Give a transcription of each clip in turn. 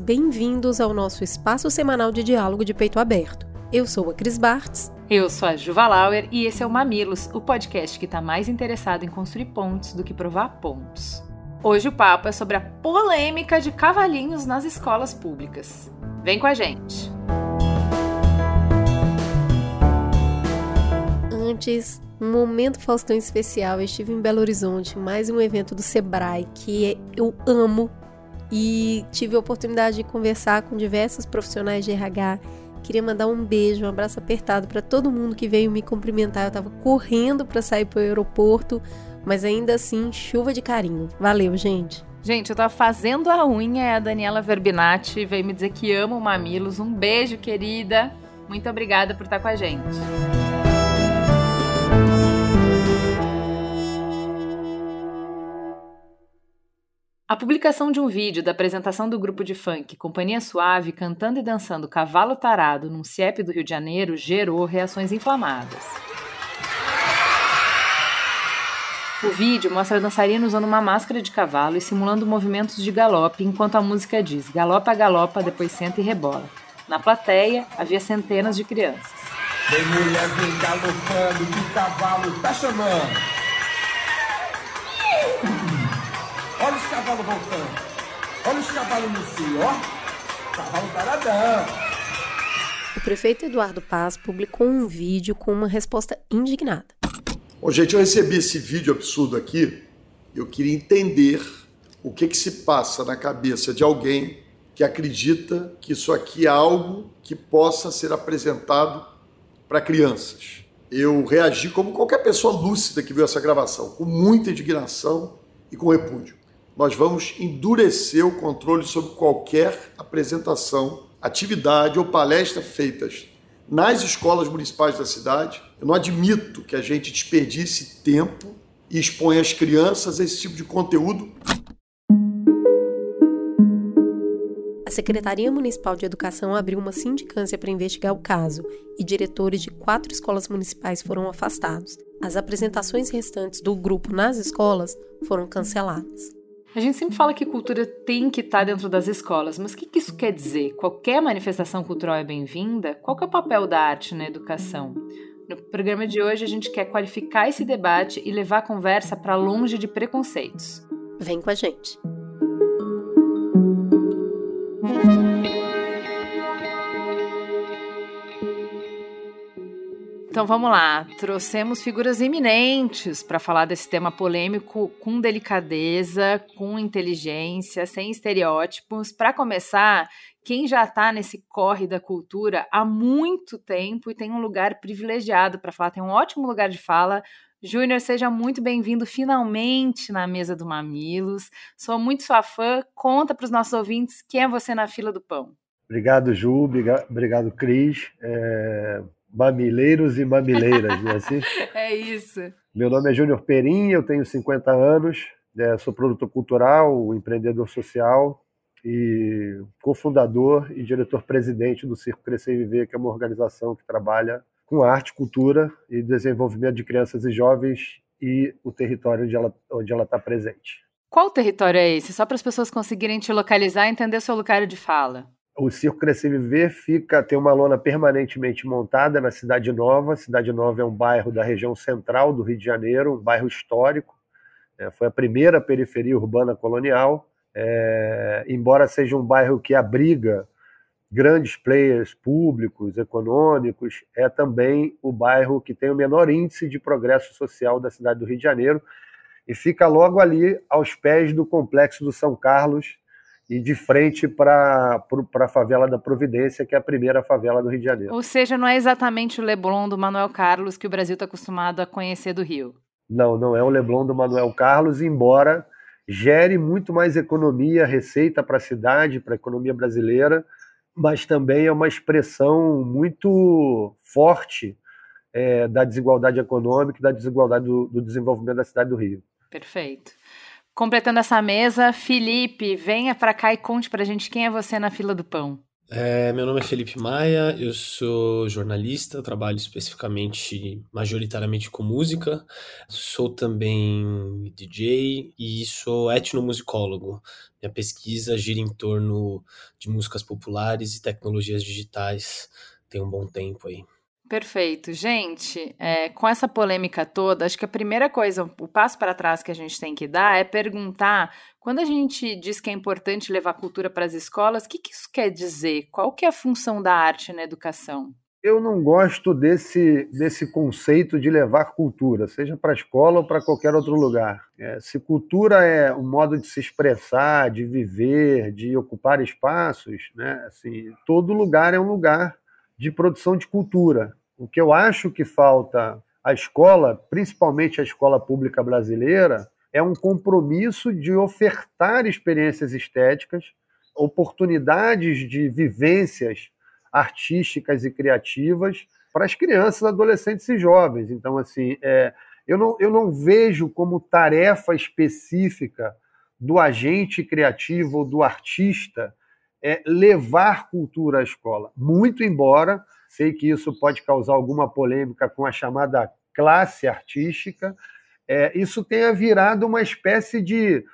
bem-vindos ao nosso espaço semanal de diálogo de peito aberto. Eu sou a Cris Bartz. Eu sou a Juva Lauer e esse é o Mamilos, o podcast que está mais interessado em construir pontos do que provar pontos. Hoje o papo é sobre a polêmica de cavalinhos nas escolas públicas. Vem com a gente! Antes, um momento Faustão especial. Eu estive em Belo Horizonte, mais um evento do Sebrae que eu amo e tive a oportunidade de conversar com diversos profissionais de RH. Queria mandar um beijo, um abraço apertado para todo mundo que veio me cumprimentar. Eu estava correndo para sair para o aeroporto, mas ainda assim, chuva de carinho. Valeu, gente. Gente, eu tava fazendo a unha e a Daniela Verbinati veio me dizer que ama o Mamilos. Um beijo, querida. Muito obrigada por estar com a gente. A publicação de um vídeo da apresentação do grupo de funk Companhia Suave cantando e dançando Cavalo Tarado num CIEP do Rio de Janeiro gerou reações inflamadas. O vídeo mostra dançarinos usando uma máscara de cavalo e simulando movimentos de galope enquanto a música diz galopa, galopa, depois senta e rebola. Na plateia havia centenas de crianças. Tem mulher vem galopando, que o cavalo tá chamando. Olha os cavalos voltando. Olha os cavalos no cio, ó. Cavalo paradão. O prefeito Eduardo Paz publicou um vídeo com uma resposta indignada. Bom, gente, eu recebi esse vídeo absurdo aqui. Eu queria entender o que, que se passa na cabeça de alguém que acredita que isso aqui é algo que possa ser apresentado para crianças. Eu reagi como qualquer pessoa lúcida que viu essa gravação, com muita indignação e com repúdio nós vamos endurecer o controle sobre qualquer apresentação, atividade ou palestra feitas nas escolas municipais da cidade. Eu não admito que a gente desperdice tempo e exponha as crianças a esse tipo de conteúdo. A Secretaria Municipal de Educação abriu uma sindicância para investigar o caso e diretores de quatro escolas municipais foram afastados. As apresentações restantes do grupo nas escolas foram canceladas. A gente sempre fala que cultura tem que estar dentro das escolas, mas o que, que isso quer dizer? Qualquer manifestação cultural é bem-vinda? Qual é o papel da arte na educação? No programa de hoje, a gente quer qualificar esse debate e levar a conversa para longe de preconceitos. Vem com a gente! Então vamos lá, trouxemos figuras eminentes para falar desse tema polêmico com delicadeza, com inteligência, sem estereótipos. Para começar, quem já está nesse corre da cultura há muito tempo e tem um lugar privilegiado para falar, tem um ótimo lugar de fala. Júnior, seja muito bem-vindo finalmente na mesa do Mamilos. Sou muito sua fã. Conta para os nossos ouvintes quem é você na fila do pão. Obrigado, Ju. Obrigado, Cris. É mamileiros e mamileiras, não é assim? é isso. Meu nome é Júnior Perim, eu tenho 50 anos, é, sou produtor cultural, empreendedor social e cofundador e diretor-presidente do Circo Crescer e Viver, que é uma organização que trabalha com arte, cultura e desenvolvimento de crianças e jovens e o território onde ela onde ela está presente. Qual território é esse? Só para as pessoas conseguirem te localizar e entender seu lugar de fala o Circo Crescer Viver fica, tem uma lona permanentemente montada na Cidade Nova. Cidade Nova é um bairro da região central do Rio de Janeiro, um bairro histórico. É, foi a primeira periferia urbana colonial. É, embora seja um bairro que abriga grandes players públicos, econômicos, é também o bairro que tem o menor índice de progresso social da cidade do Rio de Janeiro e fica logo ali aos pés do complexo do São Carlos, e de frente para a favela da Providência, que é a primeira favela do Rio de Janeiro. Ou seja, não é exatamente o Leblon do Manuel Carlos que o Brasil está acostumado a conhecer do Rio. Não, não é o Leblon do Manuel Carlos, embora gere muito mais economia, receita para a cidade, para a economia brasileira, mas também é uma expressão muito forte é, da desigualdade econômica e da desigualdade do, do desenvolvimento da cidade do Rio. Perfeito. Completando essa mesa, Felipe, venha para cá e conte para a gente quem é você na fila do pão. É, meu nome é Felipe Maia, eu sou jornalista, trabalho especificamente, majoritariamente com música, sou também DJ e sou etnomusicólogo. Minha pesquisa gira em torno de músicas populares e tecnologias digitais, tem um bom tempo aí. Perfeito. Gente, é, com essa polêmica toda, acho que a primeira coisa, o passo para trás que a gente tem que dar é perguntar, quando a gente diz que é importante levar cultura para as escolas, o que, que isso quer dizer? Qual que é a função da arte na educação? Eu não gosto desse, desse conceito de levar cultura, seja para a escola ou para qualquer outro lugar. É, se cultura é um modo de se expressar, de viver, de ocupar espaços, né? assim, todo lugar é um lugar de produção de cultura. O que eu acho que falta à escola, principalmente à escola pública brasileira, é um compromisso de ofertar experiências estéticas, oportunidades de vivências artísticas e criativas para as crianças, adolescentes e jovens. Então, assim, é, eu, não, eu não vejo como tarefa específica do agente criativo ou do artista é levar cultura à escola. Muito embora sei que isso pode causar alguma polêmica com a chamada classe artística, é, isso tenha virado uma espécie de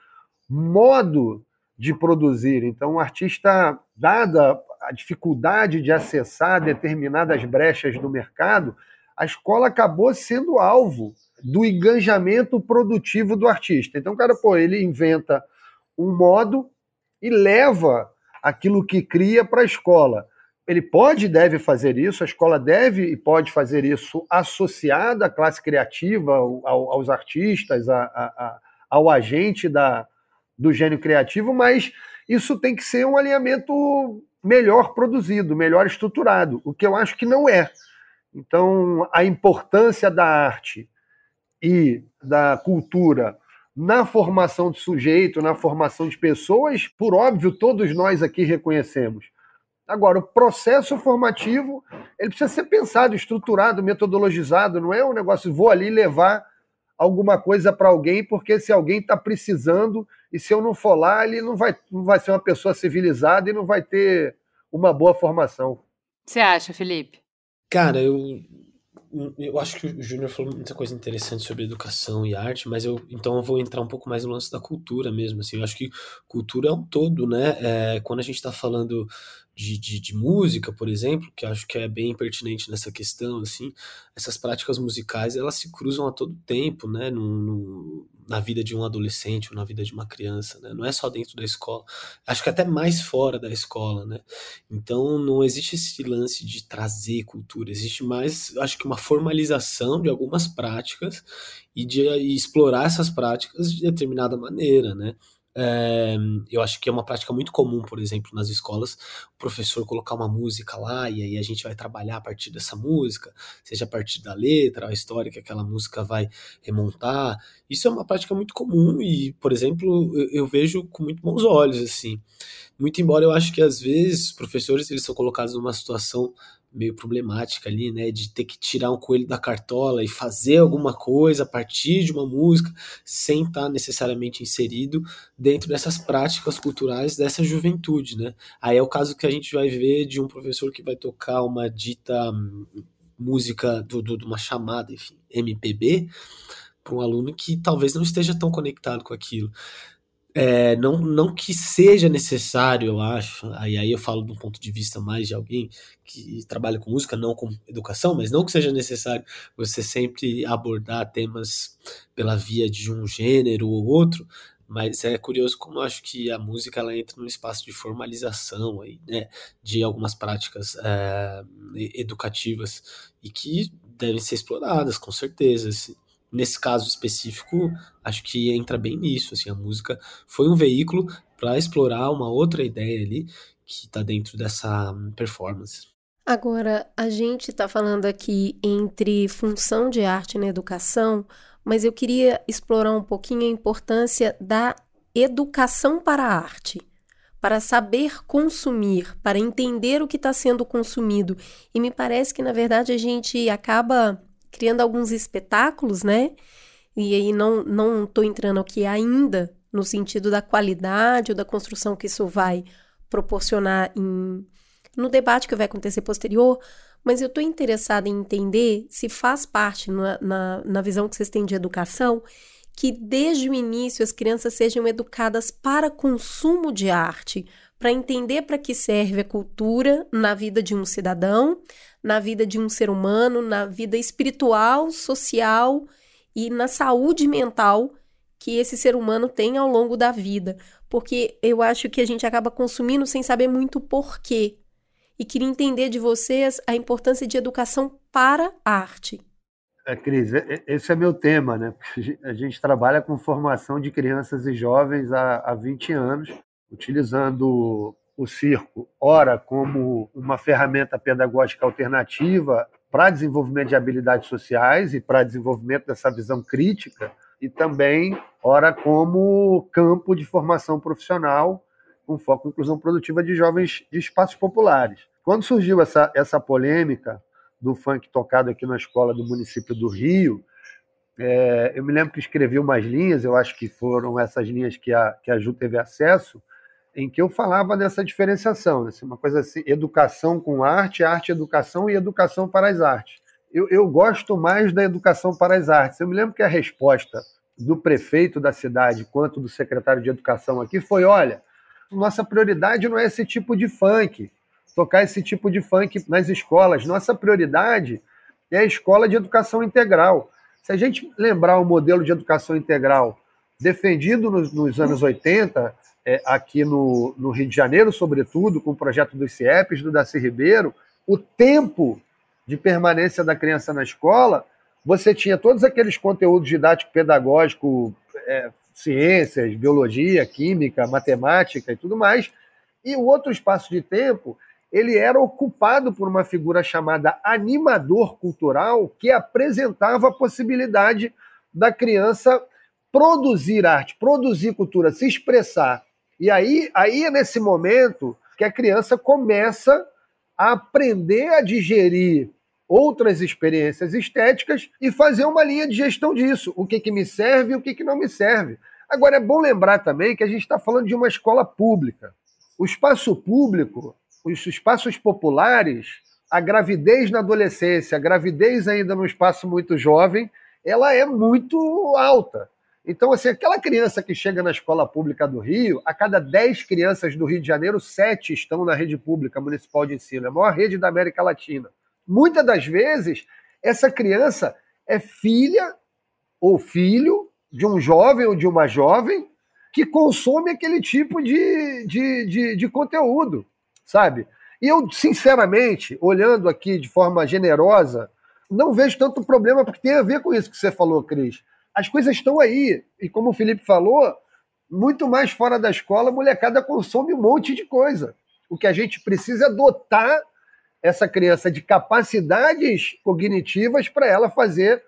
modo de produzir. Então, o artista, dada a dificuldade de acessar determinadas brechas do mercado, a escola acabou sendo alvo do engajamento produtivo do artista. Então, cara, pô, ele inventa um modo e leva aquilo que cria para a escola. Ele pode e deve fazer isso, a escola deve e pode fazer isso associada à classe criativa, ao, aos artistas, a, a, ao agente da, do gênio criativo, mas isso tem que ser um alinhamento melhor produzido, melhor estruturado, o que eu acho que não é. Então, a importância da arte e da cultura na formação de sujeito, na formação de pessoas, por óbvio, todos nós aqui reconhecemos. Agora, o processo formativo ele precisa ser pensado, estruturado, metodologizado, não é um negócio, vou ali levar alguma coisa para alguém, porque se alguém está precisando, e se eu não for lá, ele não vai, não vai ser uma pessoa civilizada e não vai ter uma boa formação. Você acha, Felipe? Cara, eu eu acho que o Júnior falou muita coisa interessante sobre educação e arte, mas eu então eu vou entrar um pouco mais no lance da cultura mesmo. Assim, eu acho que cultura é um todo, né? É, quando a gente está falando de, de, de, música, por exemplo, que acho que é bem pertinente nessa questão, assim, essas práticas musicais elas se cruzam a todo tempo, né? Na vida de um adolescente ou na vida de uma criança, né? Não é só dentro da escola. Acho que até mais fora da escola, né? Então não existe esse lance de trazer cultura, existe mais, acho que uma formalização de algumas práticas e de e explorar essas práticas de determinada maneira, né? É, eu acho que é uma prática muito comum, por exemplo, nas escolas, o professor colocar uma música lá e aí a gente vai trabalhar a partir dessa música, seja a partir da letra, a história que aquela música vai remontar. Isso é uma prática muito comum e, por exemplo, eu, eu vejo com muito bons olhos, assim. Muito embora eu acho que às vezes os professores eles são colocados numa situação meio problemática ali, né, de ter que tirar um coelho da cartola e fazer alguma coisa a partir de uma música sem estar necessariamente inserido dentro dessas práticas culturais dessa juventude, né? Aí é o caso que a gente vai ver de um professor que vai tocar uma dita hum, música do, do, de uma chamada, enfim, MPB, para um aluno que talvez não esteja tão conectado com aquilo. É, não, não que seja necessário, eu acho, aí, aí eu falo um ponto de vista mais de alguém que trabalha com música, não com educação, mas não que seja necessário você sempre abordar temas pela via de um gênero ou outro, mas é curioso como eu acho que a música ela entra num espaço de formalização aí, né, de algumas práticas é, educativas e que devem ser exploradas, com certeza. Assim nesse caso específico, acho que entra bem nisso. Assim, a música foi um veículo para explorar uma outra ideia ali que está dentro dessa performance. Agora, a gente está falando aqui entre função de arte na educação, mas eu queria explorar um pouquinho a importância da educação para a arte. para saber consumir, para entender o que está sendo consumido. E me parece que, na verdade, a gente acaba criando alguns espetáculos, né? E aí não não estou entrando aqui ainda no sentido da qualidade ou da construção que isso vai proporcionar em, no debate que vai acontecer posterior, mas eu estou interessada em entender se faz parte na, na, na visão que vocês têm de educação que desde o início as crianças sejam educadas para consumo de arte, para entender para que serve a cultura na vida de um cidadão, na vida de um ser humano, na vida espiritual, social e na saúde mental que esse ser humano tem ao longo da vida. Porque eu acho que a gente acaba consumindo sem saber muito porquê. E queria entender de vocês a importância de educação para a arte. É, Cris, esse é meu tema, né? A gente trabalha com formação de crianças e jovens há, há 20 anos, utilizando o circo, ora, como uma ferramenta pedagógica alternativa para desenvolvimento de habilidades sociais e para desenvolvimento dessa visão crítica, e também, ora, como campo de formação profissional, com foco em inclusão produtiva de jovens de espaços populares. Quando surgiu essa, essa polêmica do funk tocado aqui na escola do município do Rio. É, eu me lembro que escrevi umas linhas, eu acho que foram essas linhas que a, que a Ju teve acesso, em que eu falava dessa diferenciação? Assim, uma coisa assim, educação com arte, arte, educação e educação para as artes. Eu, eu gosto mais da educação para as artes. Eu me lembro que a resposta do prefeito da cidade quanto do secretário de educação aqui foi: olha, nossa prioridade não é esse tipo de funk tocar esse tipo de funk nas escolas. Nossa prioridade é a escola de educação integral. Se a gente lembrar o modelo de educação integral defendido nos, nos anos 80, é, aqui no, no, Rio de Janeiro, sobretudo, com o projeto dos CIEPs, do Daci Ribeiro, o tempo de permanência da criança na escola, você tinha todos aqueles conteúdos didático-pedagógico, é, ciências, biologia, química, matemática e tudo mais, e o outro espaço de tempo ele era ocupado por uma figura chamada animador cultural, que apresentava a possibilidade da criança produzir arte, produzir cultura, se expressar. E aí, aí é nesse momento que a criança começa a aprender a digerir outras experiências estéticas e fazer uma linha de gestão disso. O que, que me serve e o que, que não me serve. Agora, é bom lembrar também que a gente está falando de uma escola pública. O espaço público os espaços populares, a gravidez na adolescência, a gravidez ainda num espaço muito jovem, ela é muito alta. Então, assim, aquela criança que chega na escola pública do Rio, a cada 10 crianças do Rio de Janeiro, 7 estão na rede pública municipal de ensino, é a maior rede da América Latina. Muitas das vezes, essa criança é filha ou filho de um jovem ou de uma jovem que consome aquele tipo de, de, de, de conteúdo sabe? E eu, sinceramente, olhando aqui de forma generosa, não vejo tanto problema, porque tem a ver com isso que você falou, Cris. As coisas estão aí. E como o Felipe falou, muito mais fora da escola, a molecada consome um monte de coisa. O que a gente precisa é dotar essa criança de capacidades cognitivas para ela fazer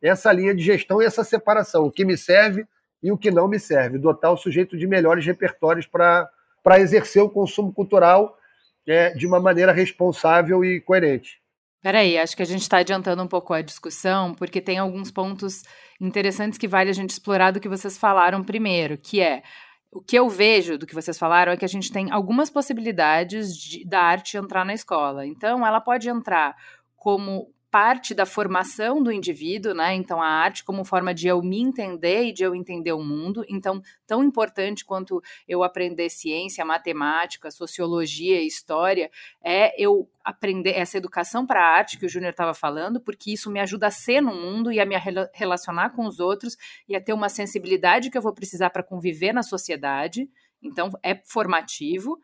essa linha de gestão e essa separação, o que me serve e o que não me serve. Dotar o sujeito de melhores repertórios para exercer o consumo cultural é, de uma maneira responsável e coerente. Peraí, acho que a gente está adiantando um pouco a discussão, porque tem alguns pontos interessantes que vale a gente explorar do que vocês falaram primeiro, que é o que eu vejo do que vocês falaram é que a gente tem algumas possibilidades de, da arte entrar na escola. Então, ela pode entrar como parte da formação do indivíduo, né? Então a arte como forma de eu me entender e de eu entender o mundo. Então, tão importante quanto eu aprender ciência, matemática, sociologia, história, é eu aprender essa educação para a arte que o Júnior estava falando, porque isso me ajuda a ser no mundo e a me relacionar com os outros e a ter uma sensibilidade que eu vou precisar para conviver na sociedade. Então, é formativo.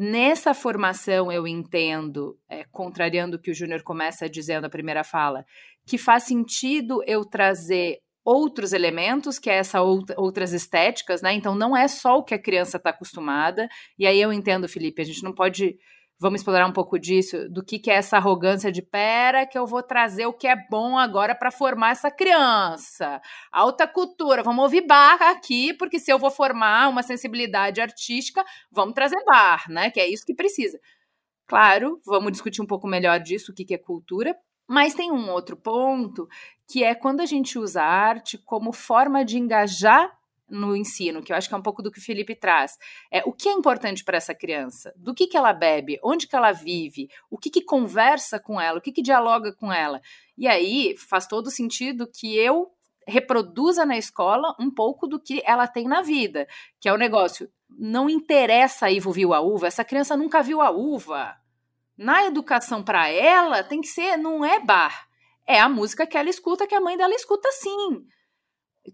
Nessa formação, eu entendo, é, contrariando o que o Júnior começa dizendo na primeira fala, que faz sentido eu trazer outros elementos, que é essa outra, outras estéticas, né? Então não é só o que a criança está acostumada. E aí eu entendo, Felipe, a gente não pode Vamos explorar um pouco disso, do que, que é essa arrogância de pera, que eu vou trazer o que é bom agora para formar essa criança. Alta cultura, vamos ouvir bar aqui, porque se eu vou formar uma sensibilidade artística, vamos trazer bar, né? Que é isso que precisa. Claro, vamos discutir um pouco melhor disso, o que, que é cultura, mas tem um outro ponto, que é quando a gente usa a arte como forma de engajar no ensino, que eu acho que é um pouco do que o Felipe traz. É o que é importante para essa criança? Do que, que ela bebe? Onde que ela vive? O que, que conversa com ela? O que, que dialoga com ela? E aí faz todo sentido que eu reproduza na escola um pouco do que ela tem na vida, que é o negócio. Não interessa a Ivo viu a uva, essa criança nunca viu a uva. Na educação para ela tem que ser, não é bar, é a música que ela escuta, que a mãe dela escuta sim.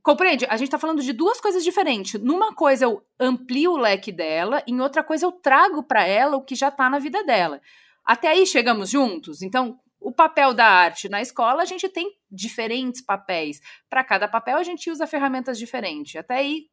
Compreende? A gente tá falando de duas coisas diferentes. Numa coisa eu amplio o leque dela, em outra coisa eu trago para ela o que já tá na vida dela. Até aí chegamos juntos? Então, o papel da arte na escola, a gente tem diferentes papéis. Para cada papel, a gente usa ferramentas diferentes. Até aí,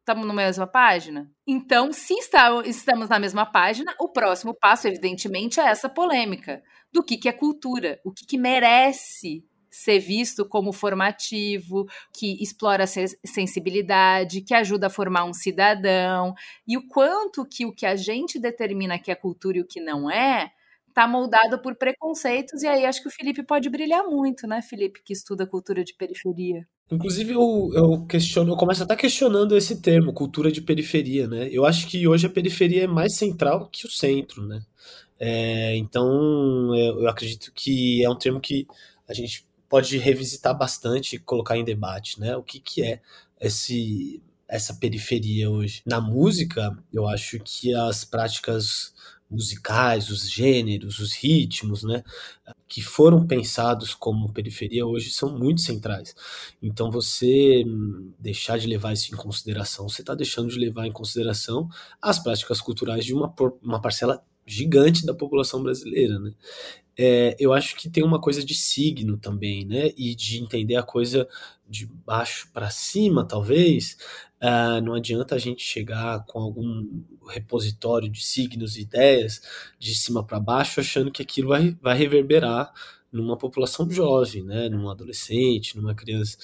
estamos na mesma página? Então, se está, estamos na mesma página, o próximo passo, evidentemente, é essa polêmica do que, que é cultura, o que, que merece ser visto como formativo, que explora a sensibilidade, que ajuda a formar um cidadão, e o quanto que o que a gente determina que é cultura e o que não é, está moldado por preconceitos, e aí acho que o Felipe pode brilhar muito, né, Felipe, que estuda cultura de periferia. Inclusive, eu, eu questiono, eu começo até questionando esse termo, cultura de periferia, né? Eu acho que hoje a periferia é mais central que o centro, né? É, então, eu acredito que é um termo que a gente pode revisitar bastante e colocar em debate, né? O que, que é esse, essa periferia hoje? Na música, eu acho que as práticas musicais, os gêneros, os ritmos, né, que foram pensados como periferia hoje são muito centrais. Então você deixar de levar isso em consideração, você está deixando de levar em consideração as práticas culturais de uma, uma parcela gigante da população brasileira, né? É, eu acho que tem uma coisa de signo também, né? E de entender a coisa de baixo para cima, talvez. Uh, não adianta a gente chegar com algum repositório de signos e ideias de cima para baixo, achando que aquilo vai, vai reverberar numa população jovem, né? Num adolescente, numa criança.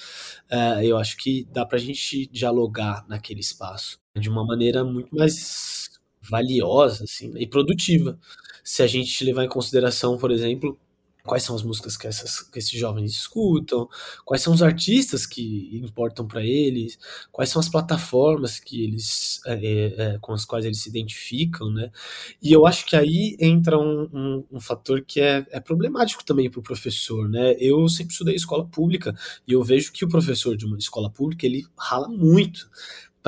Uh, eu acho que dá para a gente dialogar naquele espaço de uma maneira muito mais valiosa assim, né? e produtiva se a gente levar em consideração, por exemplo, quais são as músicas que, essas, que esses jovens escutam, quais são os artistas que importam para eles, quais são as plataformas que eles é, é, é, com as quais eles se identificam, né? E eu acho que aí entra um, um, um fator que é, é problemático também para o professor, né? Eu sempre estudei escola pública e eu vejo que o professor de uma escola pública ele rala muito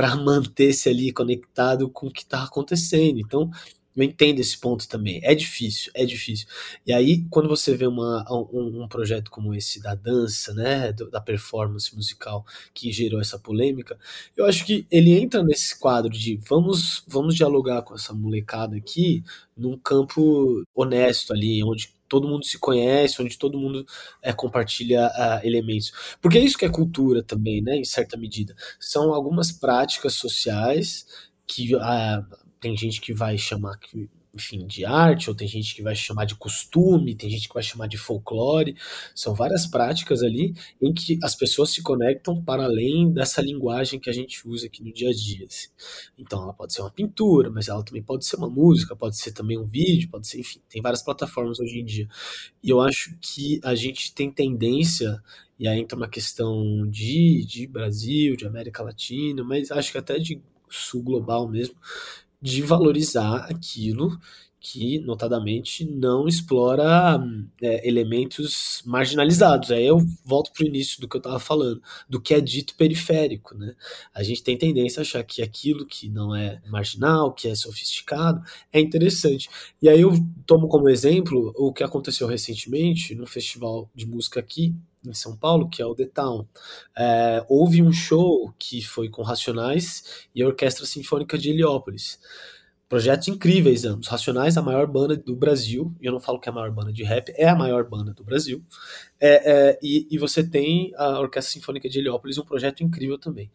para manter-se ali conectado com o que está acontecendo. Então eu entendo esse ponto também. É difícil, é difícil. E aí, quando você vê uma, um, um projeto como esse da dança, né, da performance musical que gerou essa polêmica, eu acho que ele entra nesse quadro de vamos, vamos dialogar com essa molecada aqui num campo honesto ali, onde todo mundo se conhece, onde todo mundo é, compartilha uh, elementos. Porque é isso que é cultura também, né, em certa medida. São algumas práticas sociais que uh, tem gente que vai chamar que enfim, de arte, ou tem gente que vai chamar de costume, tem gente que vai chamar de folclore. São várias práticas ali em que as pessoas se conectam para além dessa linguagem que a gente usa aqui no dia a dia. Assim. Então, ela pode ser uma pintura, mas ela também pode ser uma música, pode ser também um vídeo, pode ser, enfim, tem várias plataformas hoje em dia. E eu acho que a gente tem tendência e aí entra uma questão de, de Brasil, de América Latina, mas acho que até de sul global mesmo, de valorizar aquilo que, notadamente, não explora é, elementos marginalizados. Aí eu volto para o início do que eu estava falando, do que é dito periférico. Né? A gente tem tendência a achar que aquilo que não é marginal, que é sofisticado, é interessante. E aí eu tomo como exemplo o que aconteceu recentemente no festival de música aqui, em São Paulo, que é o The Town. É, houve um show que foi com Racionais e a Orquestra Sinfônica de Heliópolis. Projetos incríveis ambos. Racionais, a maior banda do Brasil, e eu não falo que é a maior banda de rap, é a maior banda do Brasil. É, é, e, e, você tem a Orquestra Sinfônica de Heliópolis, um projeto incrível também.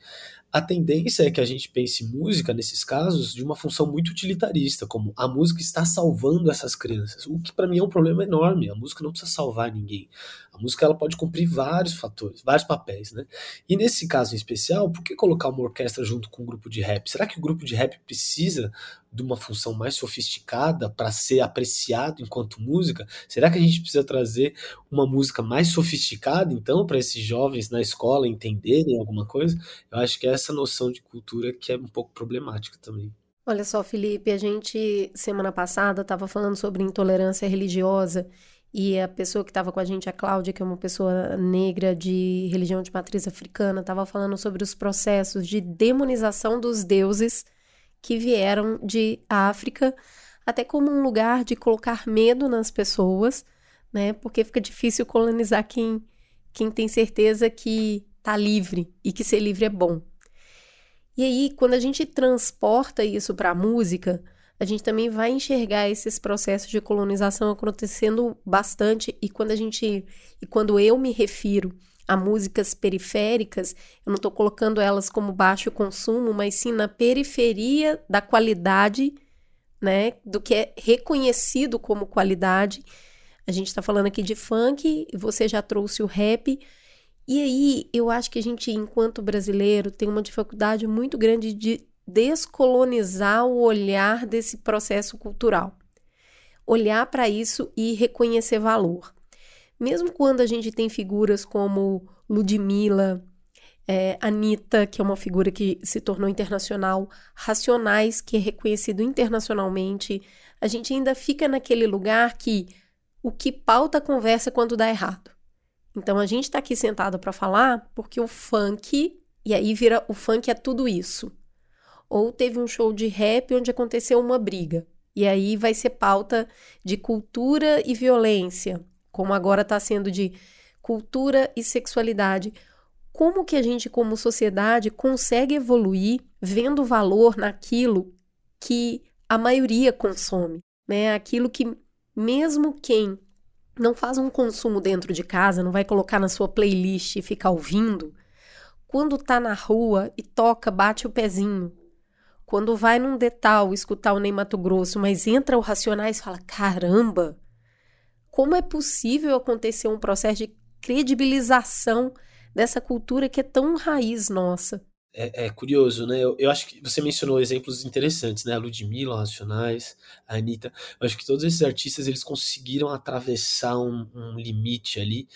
A tendência é que a gente pense música, nesses casos, de uma função muito utilitarista, como a música está salvando essas crianças, o que para mim é um problema enorme. A música não precisa salvar ninguém. A música ela pode cumprir vários fatores, vários papéis, né? E nesse caso em especial, por que colocar uma orquestra junto com um grupo de rap? Será que o grupo de rap precisa de uma função mais sofisticada para ser apreciado enquanto música? Será que a gente precisa trazer uma música mais sofisticada, então, para esses jovens na escola entenderem alguma coisa? Eu acho que é essa noção de cultura que é um pouco problemática também. Olha só, Felipe, a gente semana passada estava falando sobre intolerância religiosa e a pessoa que estava com a gente, a Cláudia, que é uma pessoa negra de religião de matriz africana, estava falando sobre os processos de demonização dos deuses que vieram de África, até como um lugar de colocar medo nas pessoas, né? Porque fica difícil colonizar quem, quem tem certeza que tá livre e que ser livre é bom. E aí, quando a gente transporta isso para a música, a gente também vai enxergar esses processos de colonização acontecendo bastante e quando a gente e quando eu me refiro a músicas periféricas, eu não estou colocando elas como baixo consumo, mas sim na periferia da qualidade, né, do que é reconhecido como qualidade. A gente está falando aqui de funk, você já trouxe o rap. E aí, eu acho que a gente, enquanto brasileiro, tem uma dificuldade muito grande de descolonizar o olhar desse processo cultural. Olhar para isso e reconhecer valor. Mesmo quando a gente tem figuras como Ludmilla, é, Anitta, que é uma figura que se tornou internacional, Racionais, que é reconhecido internacionalmente, a gente ainda fica naquele lugar que o que pauta a conversa quando dá errado. Então a gente está aqui sentado para falar porque o funk, e aí vira o funk é tudo isso. Ou teve um show de rap onde aconteceu uma briga. E aí vai ser pauta de cultura e violência como agora está sendo de cultura e sexualidade. Como que a gente, como sociedade, consegue evoluir vendo valor naquilo que a maioria consome, né? Aquilo que mesmo quem não faz um consumo dentro de casa, não vai colocar na sua playlist e ficar ouvindo, quando tá na rua e toca, bate o pezinho. Quando vai num detal escutar o Ney Mato Grosso, mas entra o Racionais e fala: caramba, como é possível acontecer um processo de credibilização dessa cultura que é tão raiz nossa? É, é curioso, né? Eu, eu, acho que você mencionou exemplos interessantes, né? A Ludmilla, Racionais, a Anitta. Eu acho que todos esses artistas eles conseguiram atravessar um, um limite ali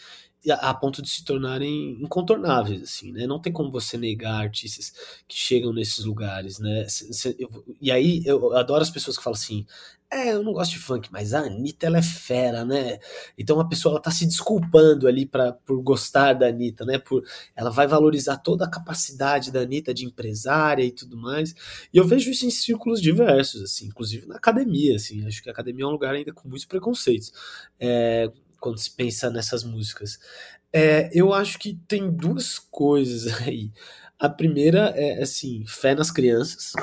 a, a ponto de se tornarem incontornáveis, assim, né? Não tem como você negar artistas que chegam nesses lugares, né? e aí eu adoro as pessoas que falam assim, é, eu não gosto de funk, mas a Anitta, ela é fera, né? Então a pessoa, ela tá se desculpando ali pra, por gostar da Anitta, né? Por, ela vai valorizar toda a capacidade da Anitta de empresária e tudo mais. E eu vejo isso em círculos diversos, assim, inclusive na academia, assim. Acho que a academia é um lugar ainda com muitos preconceitos. É, quando se pensa nessas músicas. É, eu acho que tem duas coisas aí. A primeira é, assim, fé nas crianças,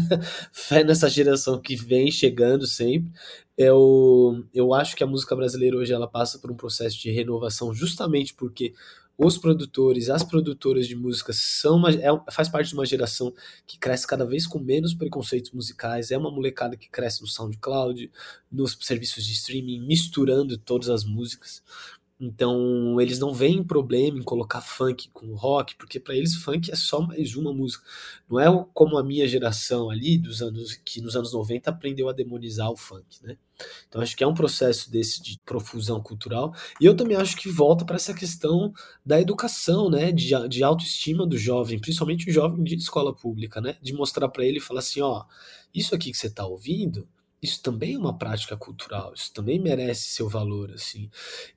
fé nessa geração que vem chegando sempre. Eu, eu acho que a música brasileira hoje ela passa por um processo de renovação justamente porque os produtores, as produtoras de música são uma, é, faz parte de uma geração que cresce cada vez com menos preconceitos musicais, é uma molecada que cresce no SoundCloud, nos serviços de streaming, misturando todas as músicas. Então, eles não veem problema em colocar funk com rock, porque para eles funk é só mais uma música. Não é como a minha geração ali dos anos que nos anos 90 aprendeu a demonizar o funk, né? Então, acho que é um processo desse de profusão cultural. E eu também acho que volta para essa questão da educação, né, de, de autoestima do jovem, principalmente o jovem de escola pública, né, de mostrar para ele e falar assim, ó, isso aqui que você está ouvindo isso também é uma prática cultural, isso também merece seu valor, assim.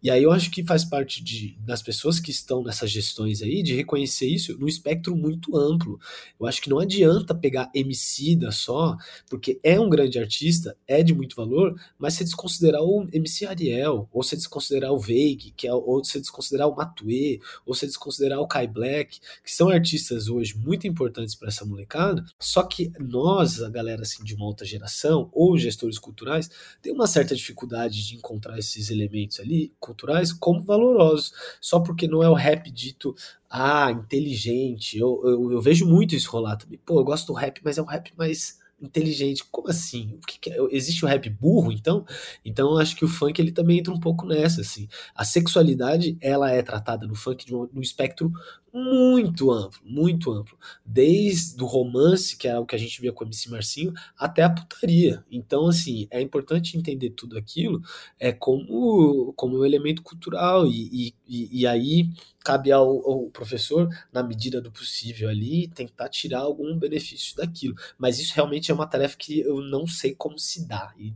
E aí eu acho que faz parte de, das pessoas que estão nessas gestões aí, de reconhecer isso num espectro muito amplo. Eu acho que não adianta pegar Emicida só, porque é um grande artista, é de muito valor, mas se desconsiderar o MC Ariel, ou se desconsiderar o Veig, que é, ou se desconsiderar o Matue, ou se desconsiderar o Kai Black, que são artistas hoje muito importantes para essa molecada, só que nós, a galera assim de uma outra geração, ou gestores culturais têm uma certa dificuldade de encontrar esses elementos ali culturais como valorosos, só porque não é o rap dito ah, inteligente. Eu, eu, eu vejo muito isso rolar também. Pô, eu gosto do rap, mas é um rap mais inteligente. Como assim? O que, que é? Existe o rap burro, então? Então acho que o funk ele também entra um pouco nessa, assim. A sexualidade, ela é tratada no funk de um, de um espectro muito amplo, muito amplo. Desde o romance, que é o que a gente via com o MC Marcinho, até a putaria. Então, assim, é importante entender tudo aquilo é como, como um elemento cultural. E, e, e aí cabe ao, ao, professor, na medida do possível ali, tentar tirar algum benefício daquilo. Mas isso realmente é uma tarefa que eu não sei como se dá. E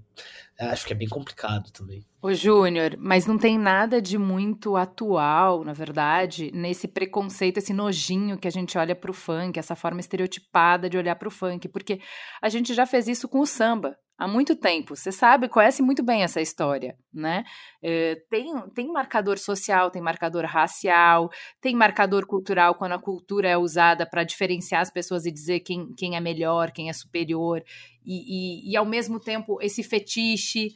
acho que é bem complicado também. Ô, Júnior, mas não tem nada de muito atual, na verdade, nesse preconceito, esse nojinho que a gente olha para o funk, essa forma estereotipada de olhar para o funk, porque a gente já fez isso com o samba há muito tempo. Você sabe, conhece muito bem essa história, né? É, tem, tem marcador social, tem marcador racial, tem marcador cultural quando a cultura é usada para diferenciar as pessoas e dizer quem, quem é melhor, quem é superior, e, e, e ao mesmo tempo esse fetiche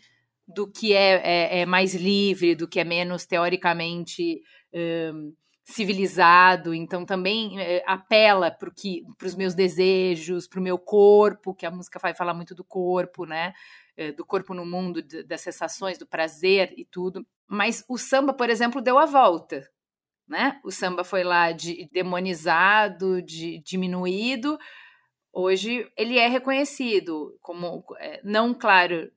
do que é, é, é mais livre, do que é menos teoricamente um, civilizado. Então também é, apela para os meus desejos, para o meu corpo, que a música vai falar muito do corpo, né? É, do corpo no mundo, de, das sensações, do prazer e tudo. Mas o samba, por exemplo, deu a volta. Né? O samba foi lá de demonizado, de diminuído. Hoje ele é reconhecido como é, não, claro,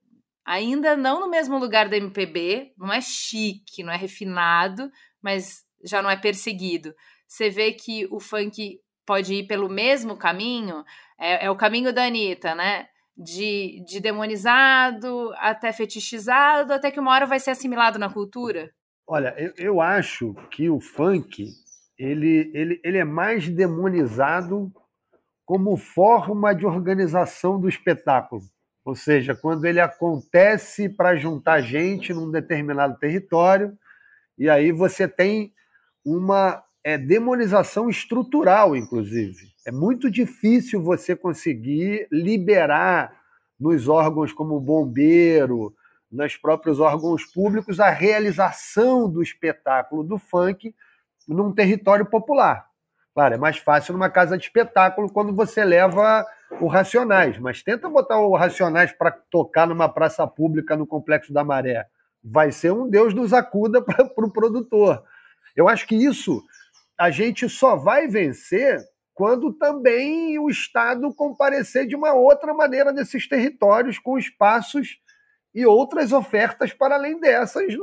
Ainda não no mesmo lugar da MPB, não é chique, não é refinado, mas já não é perseguido. Você vê que o funk pode ir pelo mesmo caminho, é, é o caminho da Anitta, né? De, de demonizado até fetichizado, até que uma hora vai ser assimilado na cultura? Olha, eu, eu acho que o funk ele, ele, ele é mais demonizado como forma de organização do espetáculo. Ou seja, quando ele acontece para juntar gente num determinado território, e aí você tem uma é, demonização estrutural, inclusive. É muito difícil você conseguir liberar nos órgãos como o bombeiro, nos próprios órgãos públicos, a realização do espetáculo do funk num território popular. Claro, é mais fácil numa casa de espetáculo quando você leva o Racionais, mas tenta botar o Racionais para tocar numa praça pública no Complexo da Maré. Vai ser um Deus nos acuda para o pro produtor. Eu acho que isso a gente só vai vencer quando também o Estado comparecer de uma outra maneira nesses territórios, com espaços e outras ofertas para além dessas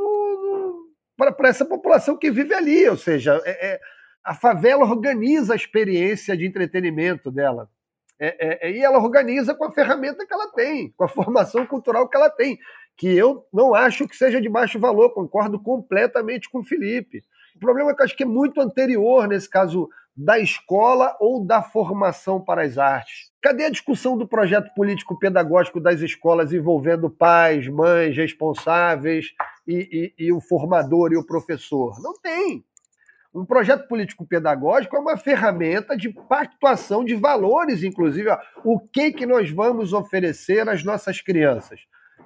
para essa população que vive ali. Ou seja, é, é, a favela organiza a experiência de entretenimento dela. É, é, e ela organiza com a ferramenta que ela tem, com a formação cultural que ela tem, que eu não acho que seja de baixo valor, concordo completamente com o Felipe. O problema é que eu acho que é muito anterior, nesse caso, da escola ou da formação para as artes. Cadê a discussão do projeto político-pedagógico das escolas envolvendo pais, mães, responsáveis e, e, e o formador e o professor? Não tem. Um projeto político-pedagógico é uma ferramenta de pactuação de valores, inclusive. Ó, o que, que nós vamos oferecer às nossas crianças?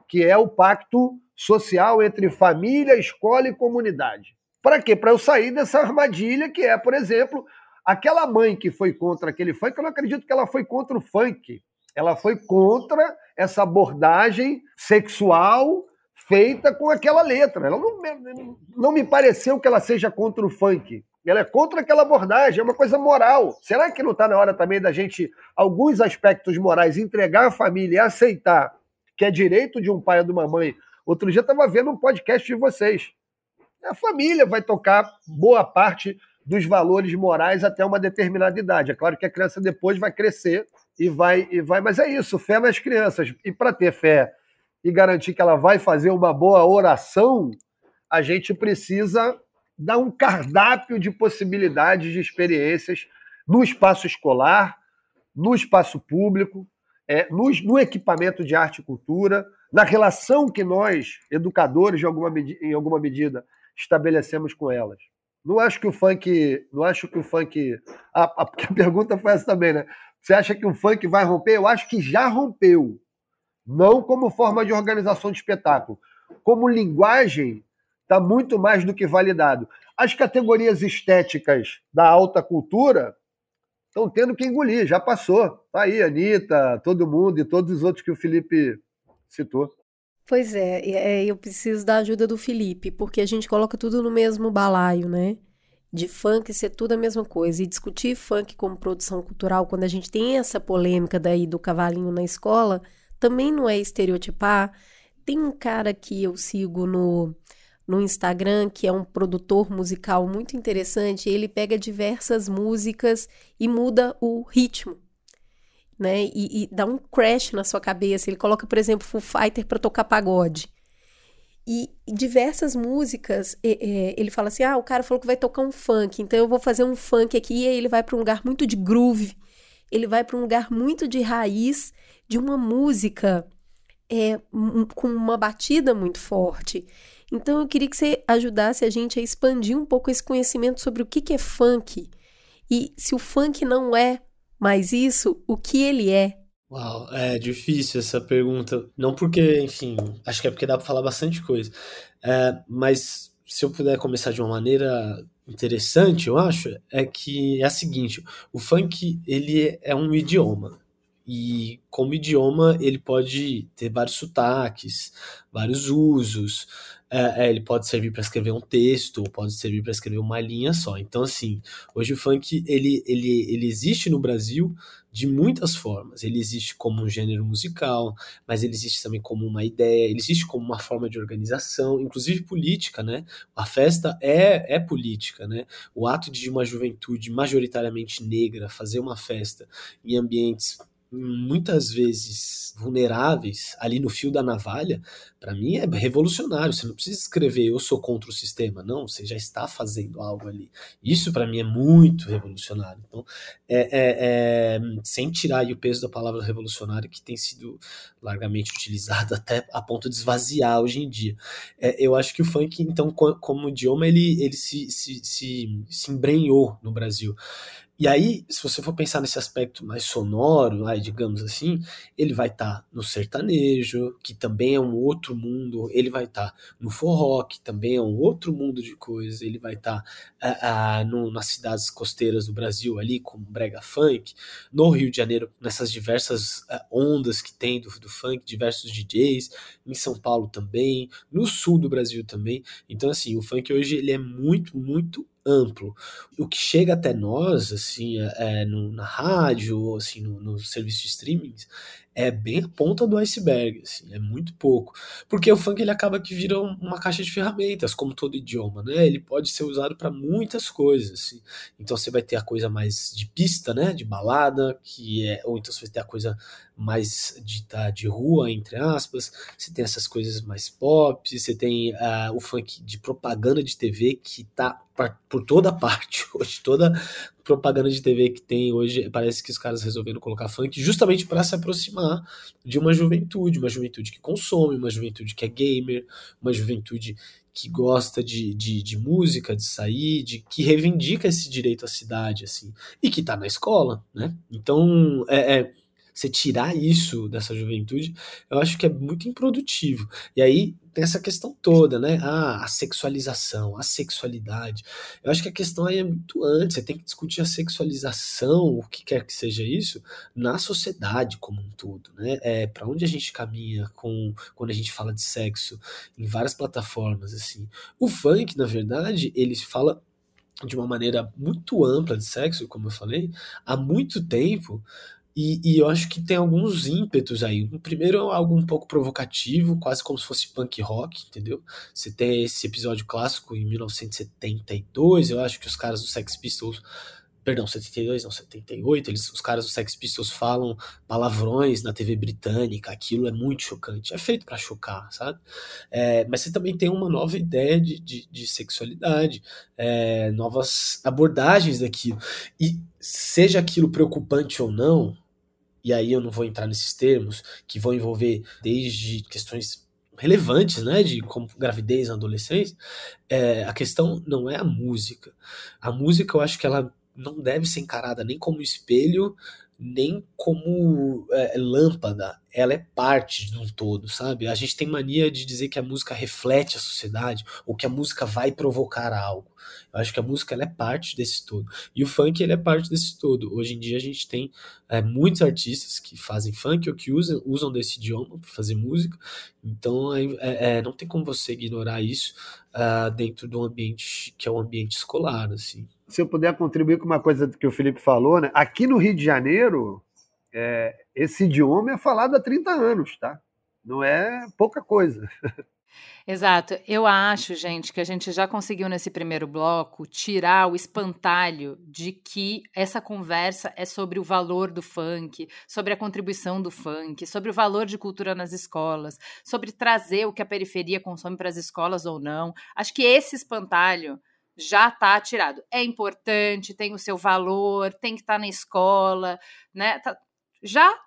Que é o pacto social entre família, escola e comunidade. Para quê? Para eu sair dessa armadilha que é, por exemplo, aquela mãe que foi contra aquele funk, eu não acredito que ela foi contra o funk. Ela foi contra essa abordagem sexual feita com aquela letra. Ela não, não me pareceu que ela seja contra o funk. Ela é contra aquela abordagem, é uma coisa moral. Será que não está na hora também da gente, alguns aspectos morais, entregar à família e aceitar que é direito de um pai ou de uma mãe? Outro dia estava vendo um podcast de vocês. A família vai tocar boa parte dos valores morais até uma determinada idade. É claro que a criança depois vai crescer e vai, e vai, mas é isso, fé nas crianças. E para ter fé e garantir que ela vai fazer uma boa oração, a gente precisa dar um cardápio de possibilidades de experiências no espaço escolar, no espaço público, é, no, no, equipamento de arte e cultura, na relação que nós, educadores, de alguma, em alguma medida, estabelecemos com elas. Não acho que o funk. Não acho que o funk. A, a, a pergunta foi essa também, né? Você acha que o funk vai romper? Eu acho que já rompeu. Não como forma de organização de espetáculo. Como linguagem, está muito mais do que validado. As categorias estéticas da alta cultura estão tendo que engolir, já passou. Tá aí, Anitta, todo mundo e todos os outros que o Felipe citou. Pois é, é, eu preciso da ajuda do Felipe, porque a gente coloca tudo no mesmo balaio, né? De funk ser tudo a mesma coisa. E discutir funk como produção cultural, quando a gente tem essa polêmica daí do cavalinho na escola, também não é estereotipar. Tem um cara que eu sigo no, no Instagram, que é um produtor musical muito interessante. Ele pega diversas músicas e muda o ritmo né? E, e, dá um crash na sua cabeça. Ele coloca, por exemplo, Full Fighter para tocar pagode. E, e diversas músicas, é, é, ele fala assim: ah, o cara falou que vai tocar um funk, então eu vou fazer um funk aqui. E aí ele vai para um lugar muito de groove, ele vai para um lugar muito de raiz de uma música é, com uma batida muito forte. Então eu queria que você ajudasse a gente a expandir um pouco esse conhecimento sobre o que, que é funk. E se o funk não é mas isso, o que ele é? Uau, é difícil essa pergunta. Não porque, enfim, acho que é porque dá para falar bastante coisa. É, mas se eu puder começar de uma maneira interessante, eu acho, é que é a seguinte: o funk ele é um idioma. E como idioma, ele pode ter vários sotaques, vários usos. É, é, ele pode servir para escrever um texto, pode servir para escrever uma linha só. Então, assim, hoje o funk ele, ele, ele existe no Brasil de muitas formas. Ele existe como um gênero musical, mas ele existe também como uma ideia, ele existe como uma forma de organização, inclusive política, né? A festa é, é política, né? O ato de uma juventude majoritariamente negra fazer uma festa em ambientes muitas vezes vulneráveis ali no fio da navalha, para mim é revolucionário. Você não precisa escrever eu sou contra o sistema, não, você já está fazendo algo ali. Isso para mim é muito revolucionário. Então, é, é, é, sem tirar o peso da palavra revolucionário que tem sido largamente utilizada até a ponto de esvaziar hoje em dia. É, eu acho que o funk, então, como idioma, ele, ele se, se, se, se embrenhou no Brasil. E aí, se você for pensar nesse aspecto mais sonoro, digamos assim, ele vai estar tá no sertanejo, que também é um outro mundo, ele vai estar tá no forró, que também é um outro mundo de coisas, ele vai estar tá, uh, uh, nas cidades costeiras do Brasil ali, como brega funk, no Rio de Janeiro, nessas diversas uh, ondas que tem do, do funk, diversos DJs, em São Paulo também, no sul do Brasil também. Então, assim, o funk hoje ele é muito, muito amplo. O que chega até nós, assim, é, é, no, na rádio, ou assim, no, no serviço de streaming, é bem a ponta do iceberg, assim, é muito pouco. Porque o funk ele acaba que vira uma caixa de ferramentas, como todo idioma, né? Ele pode ser usado para muitas coisas, assim. Então você vai ter a coisa mais de pista, né? De balada, que é, ou então você vai ter a coisa mais de tá, de rua, entre aspas. Você tem essas coisas mais pop, você tem uh, o funk de propaganda de TV que tá por toda parte hoje, toda propaganda de TV que tem hoje, parece que os caras resolveram colocar funk justamente para se aproximar de uma juventude, uma juventude que consome, uma juventude que é gamer, uma juventude que gosta de, de, de, música, de sair, de que reivindica esse direito à cidade, assim, e que tá na escola, né? Então, é, é você tirar isso dessa juventude, eu acho que é muito improdutivo. E aí tem essa questão toda, né? Ah, a sexualização, a sexualidade. Eu acho que a questão aí é muito antes. Você tem que discutir a sexualização, o que quer que seja isso, na sociedade como um todo, né? É para onde a gente caminha com quando a gente fala de sexo em várias plataformas assim. O funk, na verdade, ele fala de uma maneira muito ampla de sexo, como eu falei, há muito tempo, e, e, eu acho que tem alguns ímpetos aí. O primeiro é algo um pouco provocativo, quase como se fosse punk rock, entendeu? Você tem esse episódio clássico em 1972, eu acho que os caras do Sex Pistols. Perdão, 72, não, 78, eles, os caras do Sex Pistols falam palavrões na TV britânica, aquilo é muito chocante. É feito para chocar, sabe? É, mas você também tem uma nova ideia de, de, de sexualidade, é, novas abordagens daquilo. E seja aquilo preocupante ou não, e aí eu não vou entrar nesses termos, que vão envolver desde questões relevantes, né, de como gravidez na adolescência, é, a questão não é a música. A música eu acho que ela não deve ser encarada nem como espelho, nem como é, lâmpada. ela é parte de um todo, sabe? A gente tem mania de dizer que a música reflete a sociedade ou que a música vai provocar algo. Eu acho que a música ela é parte desse todo. E o funk ele é parte desse todo. Hoje em dia a gente tem é, muitos artistas que fazem funk ou que usam, usam desse idioma para fazer música. Então é, é, não tem como você ignorar isso uh, dentro do ambiente que é um ambiente escolar, assim. Se eu puder contribuir com uma coisa que o Felipe falou, né? Aqui no Rio de Janeiro, é, esse idioma é falado há 30 anos, tá? Não é pouca coisa. Exato. Eu acho, gente, que a gente já conseguiu nesse primeiro bloco tirar o espantalho de que essa conversa é sobre o valor do funk, sobre a contribuição do funk, sobre o valor de cultura nas escolas, sobre trazer o que a periferia consome para as escolas ou não. Acho que esse espantalho já está tirado. É importante, tem o seu valor, tem que estar tá na escola, né? Tá, já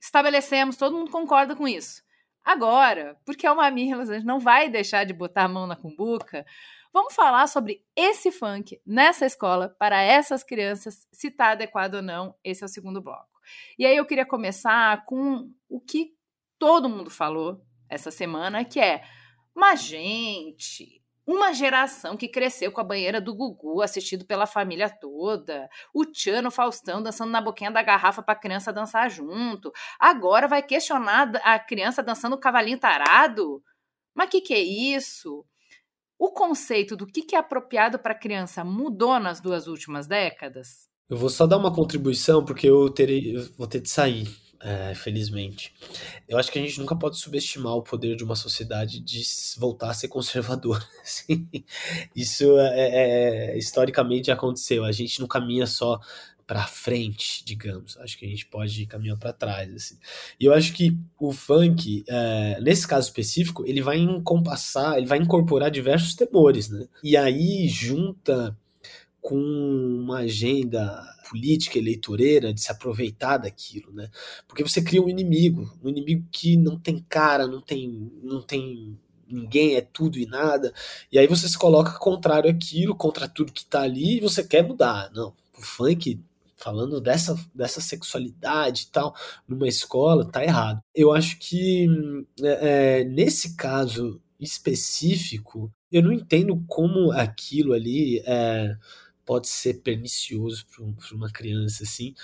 estabelecemos, todo mundo concorda com isso. Agora, porque é a gente não vai deixar de botar a mão na cumbuca, vamos falar sobre esse funk nessa escola para essas crianças, se está adequado ou não. Esse é o segundo bloco. E aí eu queria começar com o que todo mundo falou essa semana, que é, mas gente, uma geração que cresceu com a banheira do Gugu assistido pela família toda. O Tchano Faustão dançando na boquinha da garrafa para a criança dançar junto. Agora vai questionar a criança dançando o cavalinho tarado? Mas que que é isso? O conceito do que, que é apropriado para criança mudou nas duas últimas décadas? Eu vou só dar uma contribuição porque eu terei, eu vou ter de sair é, felizmente. Eu acho que a gente nunca pode subestimar o poder de uma sociedade de voltar a ser conservadora. Assim. Isso é, é, é, historicamente aconteceu. A gente não caminha só para frente, digamos. Acho que a gente pode caminhar para trás. Assim. E eu acho que o funk, é, nesse caso específico, ele vai encompassar, ele vai incorporar diversos temores, né? E aí junta com uma agenda política eleitoreira de se aproveitar daquilo, né? Porque você cria um inimigo, um inimigo que não tem cara, não tem, não tem ninguém, é tudo e nada. E aí você se coloca contrário àquilo, contra tudo que tá ali e você quer mudar. Não, o funk falando dessa, dessa sexualidade e tal, numa escola, tá errado. Eu acho que é, é nesse caso específico, eu não entendo como aquilo ali é, pode ser pernicioso para uma criança, assim.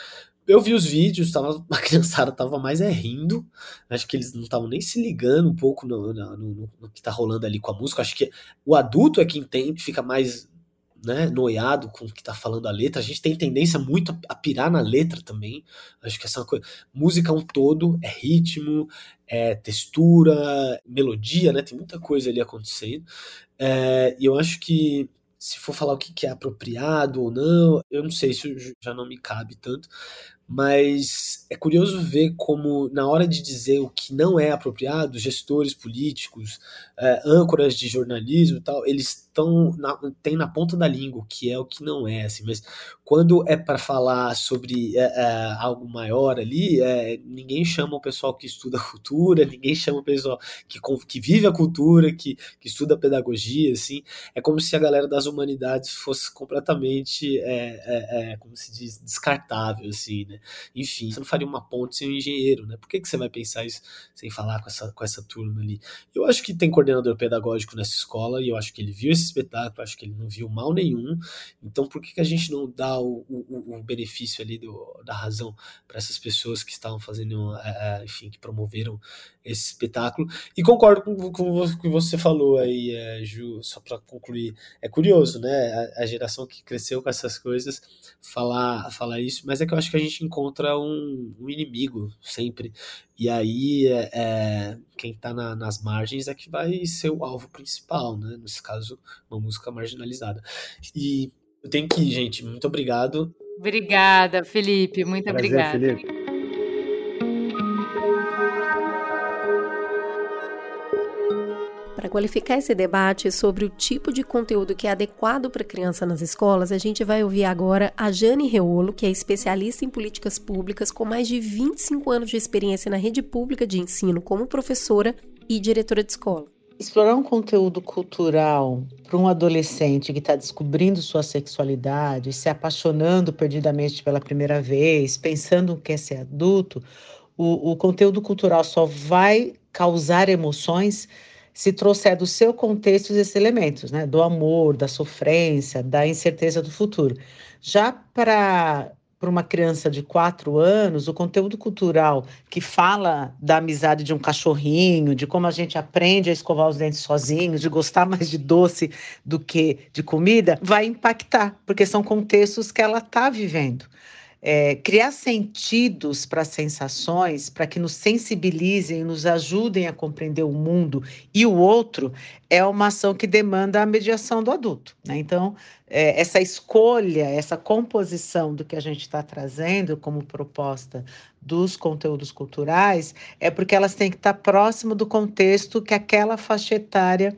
Eu vi os vídeos, tava, a criançada tava mais é rindo. Acho que eles não estavam nem se ligando um pouco no, no, no, no, que tá rolando ali com a música. Acho que o adulto é quem tem, fica mais né, noiado com o que tá falando a letra. A gente tem tendência muito a, pirar na letra também. Acho que essa é uma coisa. Música é um todo, é ritmo, é textura, melodia, né? Tem muita coisa ali acontecendo. É, e eu acho que se for falar o que é apropriado ou não, eu não sei, isso já não me cabe tanto, mas é curioso ver como, na hora de dizer o que não é apropriado, gestores políticos, é, âncoras de jornalismo e tal, eles estão na, tem na ponta da língua o que é o que não é, assim, mas quando é para falar sobre é, é, algo maior ali, é, ninguém chama o pessoal que estuda cultura, ninguém chama o pessoal que, que vive a cultura, que, que estuda pedagogia, assim, é como se a galera das humanidades fosse completamente, é, é, como se diz, descartável, assim, né? Enfim, você não faria uma ponte sem um engenheiro, né? Por que, que você vai pensar isso sem falar com essa, com essa turma ali? Eu acho que tem coordenador pedagógico nessa escola e eu acho que ele viu esse espetáculo, acho que ele não viu mal nenhum. Então, por que, que a gente não dá o, o, o benefício ali do, da razão para essas pessoas que estavam fazendo, é, é, enfim, que promoveram esse espetáculo? E concordo com, com o que você falou aí, é, Ju, só para concluir. É curioso, né? A, a, geração que cresceu com essas coisas falar, falar isso, mas é que eu acho que a gente encontra um, um inimigo sempre. E aí, é, é quem está na, nas margens é que vai ser o alvo principal, né? Nesse caso, uma música marginalizada. E eu tenho que ir, gente. Muito obrigado. Obrigada, Felipe. Muito Prazer, obrigada. Felipe. Qualificar esse debate sobre o tipo de conteúdo que é adequado para criança nas escolas, a gente vai ouvir agora a Jane Reolo, que é especialista em políticas públicas com mais de 25 anos de experiência na rede pública de ensino como professora e diretora de escola. Explorar um conteúdo cultural para um adolescente que está descobrindo sua sexualidade, se apaixonando perdidamente pela primeira vez, pensando que quer ser adulto, O, o conteúdo cultural só vai causar emoções se trouxer do seu contexto esses elementos, né? Do amor, da sofrência, da incerteza do futuro. Já para para uma criança de quatro anos, o conteúdo cultural que fala da amizade de um cachorrinho, de como a gente aprende a escovar os dentes sozinhos, de gostar mais de doce do que de comida, vai impactar, porque são contextos que ela está vivendo é, criar sentidos para sensações, para que nos sensibilizem, nos ajudem a compreender o mundo e o outro, é uma ação que demanda a mediação do adulto. Né? Então, é, essa escolha, essa composição do que a gente está trazendo como proposta dos conteúdos culturais, é porque elas têm que estar tá próximo do contexto que aquela faixa etária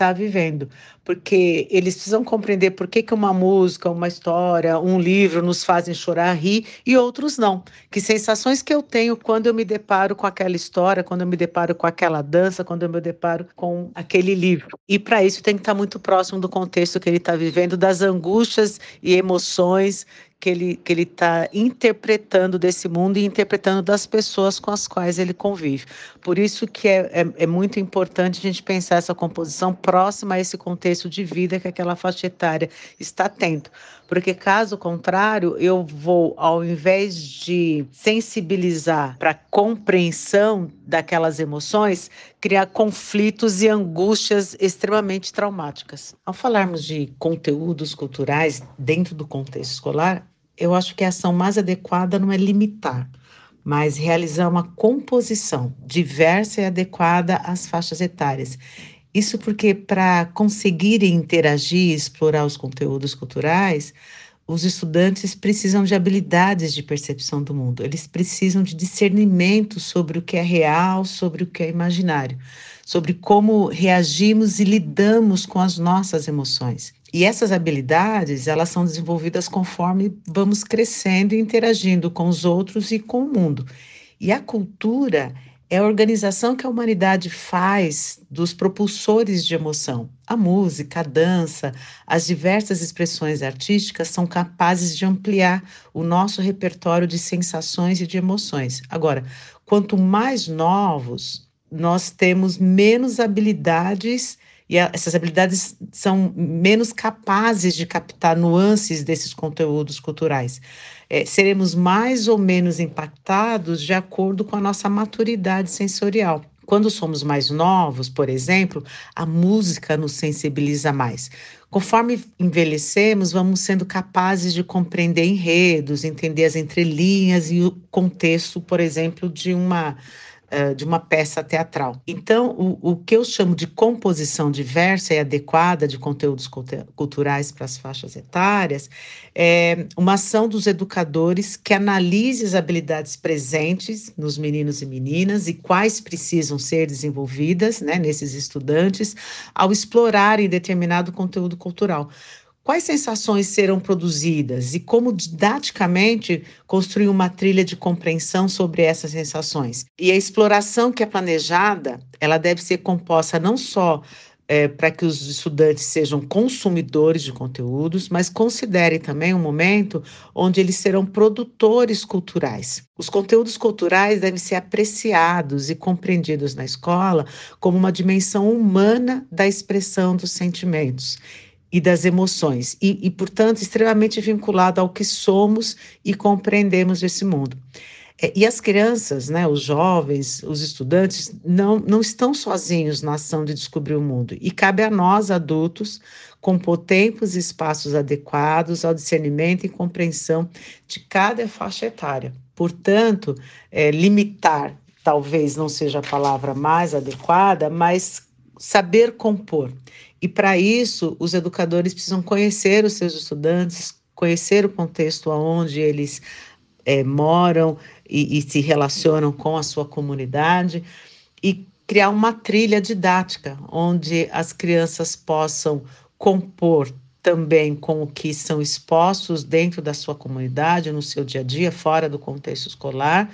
está vivendo, porque eles precisam compreender por que, que uma música, uma história, um livro nos fazem chorar, rir e outros não. Que sensações que eu tenho quando eu me deparo com aquela história, quando eu me deparo com aquela dança, quando eu me deparo com aquele livro. E para isso tem que estar tá muito próximo do contexto que ele está vivendo, das angústias e emoções que ele que ele está interpretando desse mundo e interpretando das pessoas com as quais ele convive. Por isso que é, é, é, muito importante a gente pensar essa composição próxima a esse contexto de vida que aquela faixa etária está tendo. Porque caso contrário, eu vou, ao invés de sensibilizar para a compreensão daquelas emoções, criar conflitos e angústias extremamente traumáticas. Ao falarmos de conteúdos culturais dentro do contexto escolar, eu acho que a ação mais adequada não é limitar, mas realizar uma composição diversa e adequada às faixas etárias. Isso porque, para conseguir interagir e explorar os conteúdos culturais, os estudantes precisam de habilidades de percepção do mundo, eles precisam de discernimento sobre o que é real, sobre o que é imaginário, sobre como reagimos e lidamos com as nossas emoções. E essas habilidades, elas são desenvolvidas conforme vamos crescendo e interagindo com os outros e com o mundo. E a cultura é a organização que a humanidade faz dos propulsores de emoção. A música, a dança, as diversas expressões artísticas são capazes de ampliar o nosso repertório de sensações e de emoções. Agora, quanto mais novos, nós temos menos habilidades e essas habilidades são menos capazes de captar nuances desses conteúdos culturais. É, seremos mais ou menos impactados de acordo com a nossa maturidade sensorial. Quando somos mais novos, por exemplo, a música nos sensibiliza mais. Conforme envelhecemos, vamos sendo capazes de compreender enredos, entender as entrelinhas e o contexto, por exemplo, de uma uh, de uma peça teatral. Então, o, o que eu chamo de composição diversa e adequada de conteúdos culturais para as faixas etárias é uma ação dos educadores que analise as habilidades presentes nos meninos e meninas e quais precisam ser desenvolvidas né, nesses estudantes ao explorarem determinado conteúdo cultural quais sensações serão produzidas e como didaticamente construir uma trilha de compreensão sobre essas sensações. E a exploração que é planejada, ela deve ser composta não só é, para que os estudantes sejam consumidores de conteúdos, mas considerem também um momento onde eles serão produtores culturais. Os conteúdos culturais devem ser apreciados e compreendidos na escola como uma dimensão humana da expressão dos sentimentos e das emoções, e, e, portanto, extremamente vinculado ao que somos e compreendemos desse mundo. É, e as crianças, né, os jovens, os estudantes, não, não estão sozinhos na ação de descobrir o mundo. E cabe a nós, adultos, compor tempos e espaços adequados ao discernimento e compreensão de cada faixa etária. Portanto, é, limitar talvez não seja a palavra mais adequada, mas saber compor. E para isso, os educadores precisam conhecer os seus estudantes, conhecer o contexto onde eles é, moram e, e se relacionam com a sua comunidade e criar uma trilha didática onde as crianças possam compor também com o que são expostos dentro da sua comunidade, no seu dia a dia, fora do contexto escolar,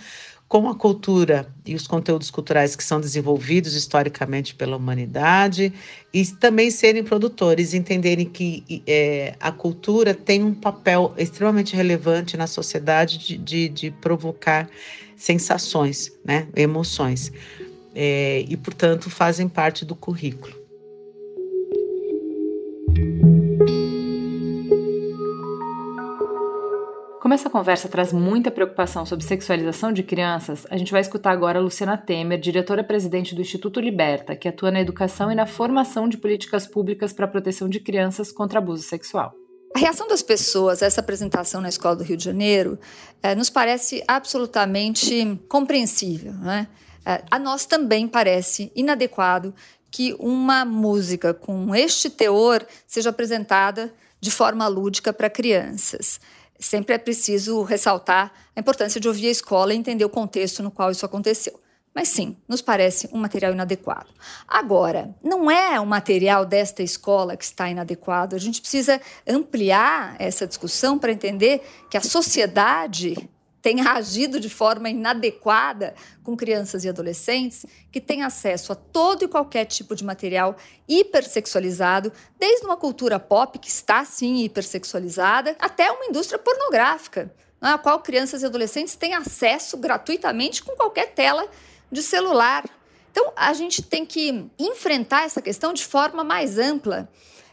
com a cultura e os conteúdos culturais que são desenvolvidos historicamente pela humanidade e também serem produtores, entenderem que é, a cultura tem um papel extremamente relevante na sociedade de, de, de provocar sensações, né, emoções, é, e portanto fazem parte do currículo. Como essa conversa traz muita preocupação sobre sexualização de crianças, a gente vai escutar agora a Luciana Temer, diretora-presidente do Instituto Liberta, que atua na educação e na formação de políticas públicas para a proteção de crianças contra abuso sexual. A reação das pessoas a essa apresentação na escola do Rio de Janeiro é, nos parece absolutamente compreensível. Né? É, a nós também parece inadequado que uma música com este teor seja apresentada de forma lúdica para crianças sempre é preciso ressaltar a importância de ouvir a escola e entender o contexto no qual isso aconteceu. Mas sim, nos parece um material inadequado. Agora, não é o material desta escola que está inadequado. A gente precisa ampliar essa discussão para entender que a sociedade tenha agido de forma inadequada com crianças e adolescentes que têm acesso a todo e qualquer tipo de material hipersexualizado, desde uma cultura pop que está sim hipersexualizada, até uma indústria pornográfica, na qual crianças e adolescentes têm acesso gratuitamente com qualquer tela de celular. Então, a gente tem que enfrentar essa questão de forma mais ampla.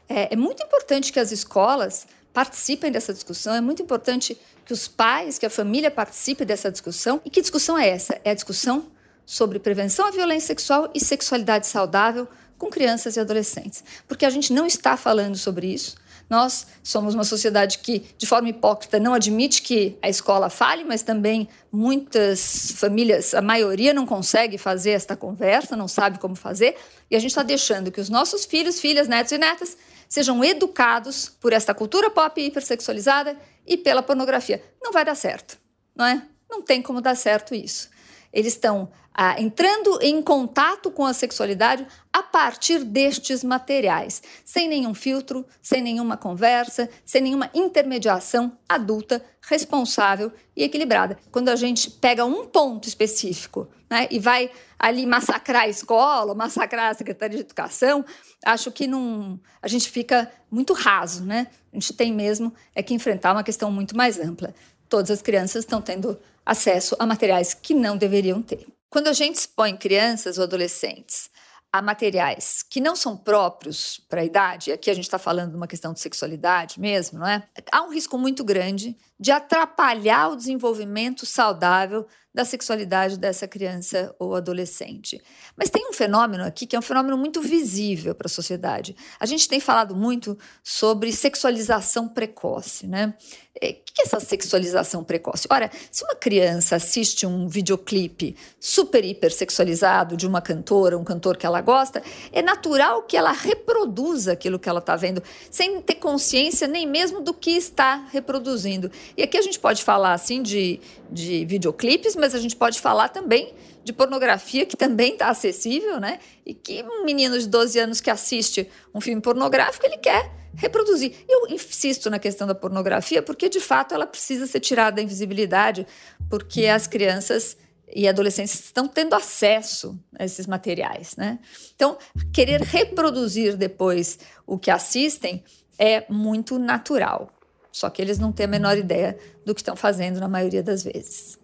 É, é muito importante que as escolas participem dessa discussão, é muito importante que os pais, que a família participe dessa discussão. E que discussão é essa? É a discussão sobre prevenção à violência sexual e sexualidade saudável com crianças e adolescentes. Porque a gente não está falando sobre isso. Nós somos uma sociedade que, de forma hipócrita, não admite que a escola fale, mas também muitas famílias, a maioria não consegue fazer esta conversa, não sabe como fazer, e a gente está deixando que os nossos filhos, filhas, netos e netas sejam educados por esta cultura pop hipersexualizada e pela pornografia. Não vai dar certo, não é? Não tem como dar certo isso. Eles estão ah, entrando em contato com a sexualidade a partir destes materiais, sem nenhum filtro, sem nenhuma conversa, sem nenhuma intermediação adulta, responsável e equilibrada. Quando a gente pega um ponto específico né, e vai ali massacrar a escola, massacrar a Secretaria de Educação, acho que não, a gente fica muito raso, né? A gente tem mesmo é que enfrentar uma questão muito mais ampla. Todas as crianças estão tendo acesso a materiais que não deveriam ter. Quando a gente expõe crianças ou adolescentes a materiais que não são próprios para a idade, aqui a gente está falando de uma questão de sexualidade mesmo, não é? Há um risco muito grande de atrapalhar o desenvolvimento saudável da sexualidade dessa criança ou adolescente. Mas tem um fenômeno aqui que é um fenômeno muito visível para a sociedade. A gente tem falado muito sobre sexualização precoce, né? É, o que é essa sexualização precoce? Ora, se uma criança assiste um videoclipe super hiper sexualizado de uma cantora, um cantor que ela gosta, é natural que ela reproduza aquilo que ela está vendo, sem ter consciência nem mesmo do que está reproduzindo. E aqui a gente pode falar assim de, de videoclipes, mas a gente pode falar também de pornografia, que também está acessível, né? E que um menino de 12 anos que assiste um filme pornográfico, ele quer reproduzir. Eu insisto na questão da pornografia porque, de fato, ela precisa ser tirada da invisibilidade, porque as crianças e adolescentes estão tendo acesso a esses materiais, né? Então, querer reproduzir depois o que assistem é muito natural. Só que eles não têm a menor ideia do que estão fazendo na maioria das vezes.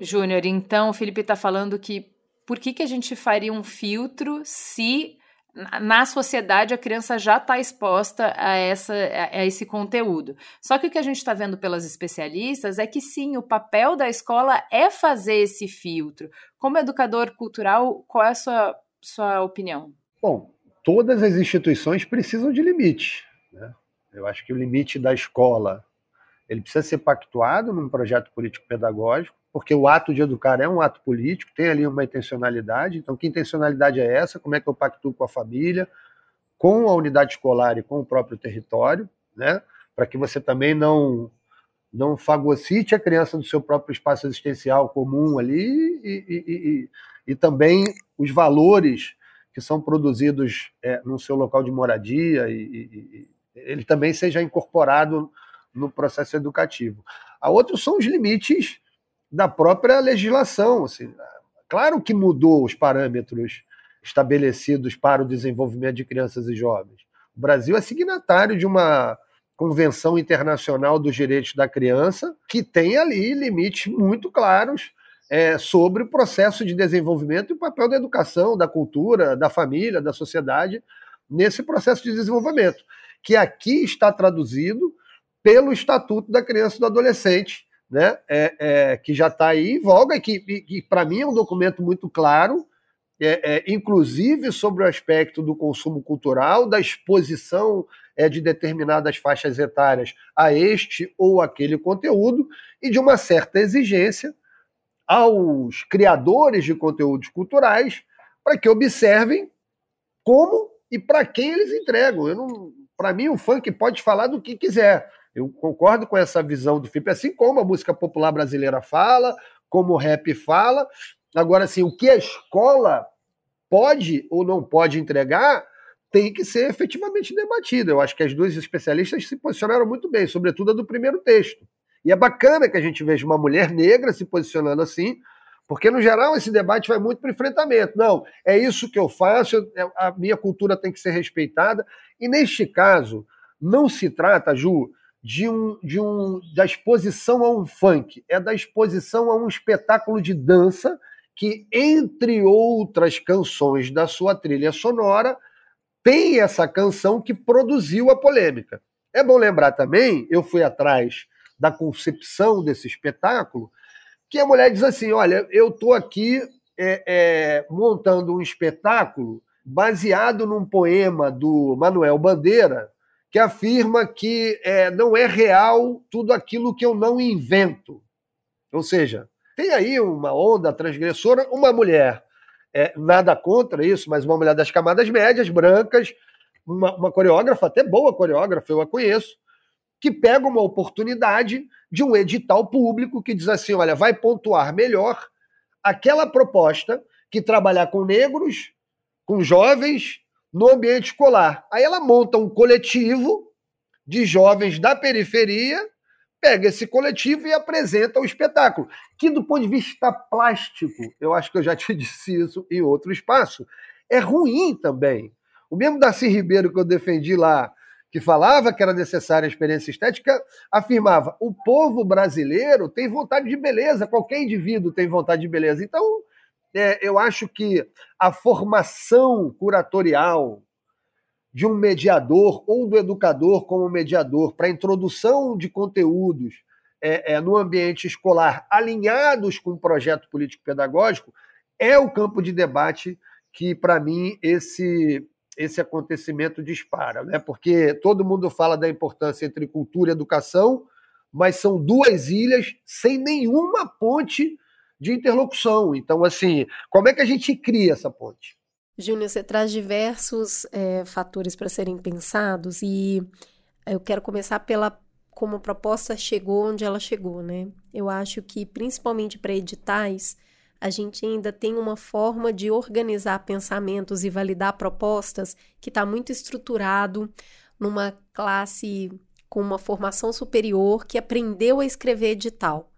Júnior, então o Felipe está falando que por que, que a gente faria um filtro se na sociedade a criança já está exposta a, essa, a esse conteúdo. Só que o que a gente está vendo pelas especialistas é que sim, o papel da escola é fazer esse filtro. Como educador cultural, qual é a sua, sua opinião? Bom, todas as instituições precisam de limite. Né? Eu acho que o limite da escola ele precisa ser pactuado num projeto político-pedagógico, porque o ato de educar é um ato político, tem ali uma intencionalidade. Então, que intencionalidade é essa? Como é que eu pactuo com a família, com a unidade escolar e com o próprio território, né? Para que você também não não fagocite a criança do seu próprio espaço existencial comum ali e, e, e, e também os valores que são produzidos é, no seu local de moradia e, ele também seja incorporado no processo educativo. A outra são os limites da própria legislação. Assim, claro que mudou os parâmetros estabelecidos para o desenvolvimento de crianças e jovens. O Brasil é signatário de uma Convenção Internacional dos Direitos da Criança, que tem ali limites muito claros é, sobre o processo de desenvolvimento e o papel da educação, da cultura, da família, da sociedade nesse processo de desenvolvimento, que aqui está traduzido pelo Estatuto da Criança e do Adolescente, né, é, é, que já está aí em voga e que, que para mim é um documento muito claro, é, é, inclusive sobre o aspecto do consumo cultural, da exposição é, de determinadas faixas etárias a este ou aquele conteúdo e de uma certa exigência aos criadores de conteúdos culturais para que observem como e para quem eles entregam. Para mim, o funk pode falar do que quiser. Eu concordo com essa visão do FIP, assim como a música popular brasileira fala, como o rap fala. Agora, assim, o que a escola pode ou não pode entregar tem que ser efetivamente debatido. Eu acho que as duas especialistas se posicionaram muito bem, sobretudo a do primeiro texto. E é bacana que a gente veja uma mulher negra se posicionando assim, porque, no geral, esse debate vai muito para enfrentamento. Não, é isso que eu faço, a minha cultura tem que ser respeitada. E, neste caso, não se trata, Ju, de um, de um, da exposição a um funk, é da exposição a um espetáculo de dança que, entre outras canções da sua trilha sonora, tem essa canção que produziu a polêmica. É bom lembrar também, eu fui atrás da concepção desse espetáculo, que a mulher diz assim: olha, eu estou aqui é, é, montando um espetáculo baseado num poema do Manuel Bandeira, que afirma que é, não é real tudo aquilo que eu não invento. Ou seja, tem aí uma onda transgressora, uma mulher, é, nada contra isso, mas uma mulher das camadas médias, brancas, uma, uma coreógrafa, até boa coreógrafa, eu a conheço, que pega uma oportunidade de um edital público que diz assim: olha, vai pontuar melhor aquela proposta que trabalhar com negros, com jovens, no ambiente escolar. Aí ela monta um coletivo de jovens da periferia, pega esse coletivo e apresenta o espetáculo, que do ponto de vista plástico, eu acho que eu já te disse isso em outro espaço, é ruim também. O mesmo Darcy Ribeiro que eu defendi lá, que falava que era necessária a experiência estética, afirmava: o povo brasileiro tem vontade de beleza, qualquer indivíduo tem vontade de beleza. Então, é, eu acho que a formação curatorial de um mediador ou do educador como mediador para introdução de conteúdos é, é, no ambiente escolar alinhados com o projeto político-pedagógico é o campo de debate que, para mim, esse, esse acontecimento dispara. Né? Porque todo mundo fala da importância entre cultura e educação, mas são duas ilhas sem nenhuma ponte de interlocução. Então, assim, como é que a gente cria essa ponte? Júnior, você traz diversos é, fatores para serem pensados e eu quero começar pela como a proposta chegou onde ela chegou, né? Eu acho que principalmente para editais a gente ainda tem uma forma de organizar pensamentos e validar propostas que está muito estruturado numa classe com uma formação superior que aprendeu a escrever edital.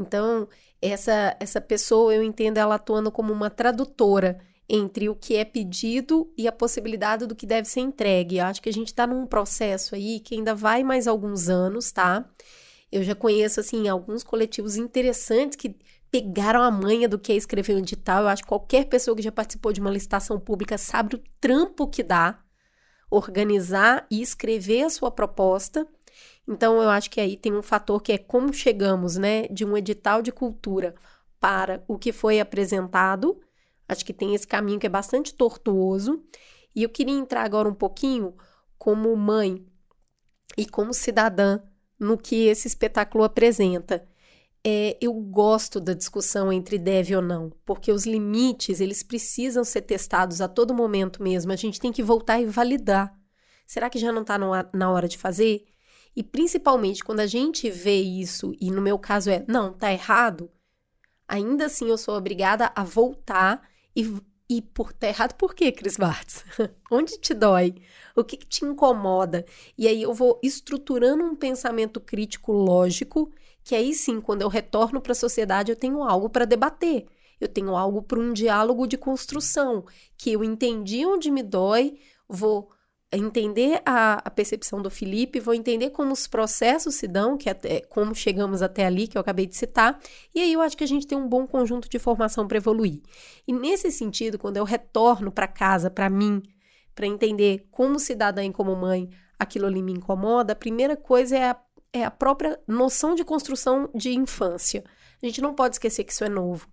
Então, essa, essa pessoa, eu entendo ela atuando como uma tradutora entre o que é pedido e a possibilidade do que deve ser entregue. Eu acho que a gente está num processo aí que ainda vai mais alguns anos, tá? Eu já conheço, assim, alguns coletivos interessantes que pegaram a manha do que é escrever um edital. Eu acho que qualquer pessoa que já participou de uma licitação pública sabe o trampo que dá organizar e escrever a sua proposta então, eu acho que aí tem um fator que é como chegamos, né, de um edital de cultura para o que foi apresentado. Acho que tem esse caminho que é bastante tortuoso. E eu queria entrar agora um pouquinho como mãe e como cidadã no que esse espetáculo apresenta. É, eu gosto da discussão entre deve ou não, porque os limites eles precisam ser testados a todo momento mesmo. A gente tem que voltar e validar. Será que já não está na hora de fazer? E principalmente quando a gente vê isso, e no meu caso é, não, tá errado, ainda assim eu sou obrigada a voltar e E por tá errado por quê, Cris Bartz? Onde te dói? O que, que te incomoda? E aí eu vou estruturando um pensamento crítico lógico, que aí sim, quando eu retorno para a sociedade, eu tenho algo para debater. Eu tenho algo para um diálogo de construção, que eu entendi onde me dói, vou entender a, a, percepção do Felipe, vou entender como os processos se dão, que até, como chegamos até ali, que eu acabei de citar, e aí eu acho que a gente tem um bom conjunto de formação para evoluir. E nesse sentido, quando eu retorno para casa, para mim, para entender como cidadã e como mãe aquilo ali me incomoda, a primeira coisa é a, é a própria noção de construção de infância. A gente não pode esquecer que isso é novo.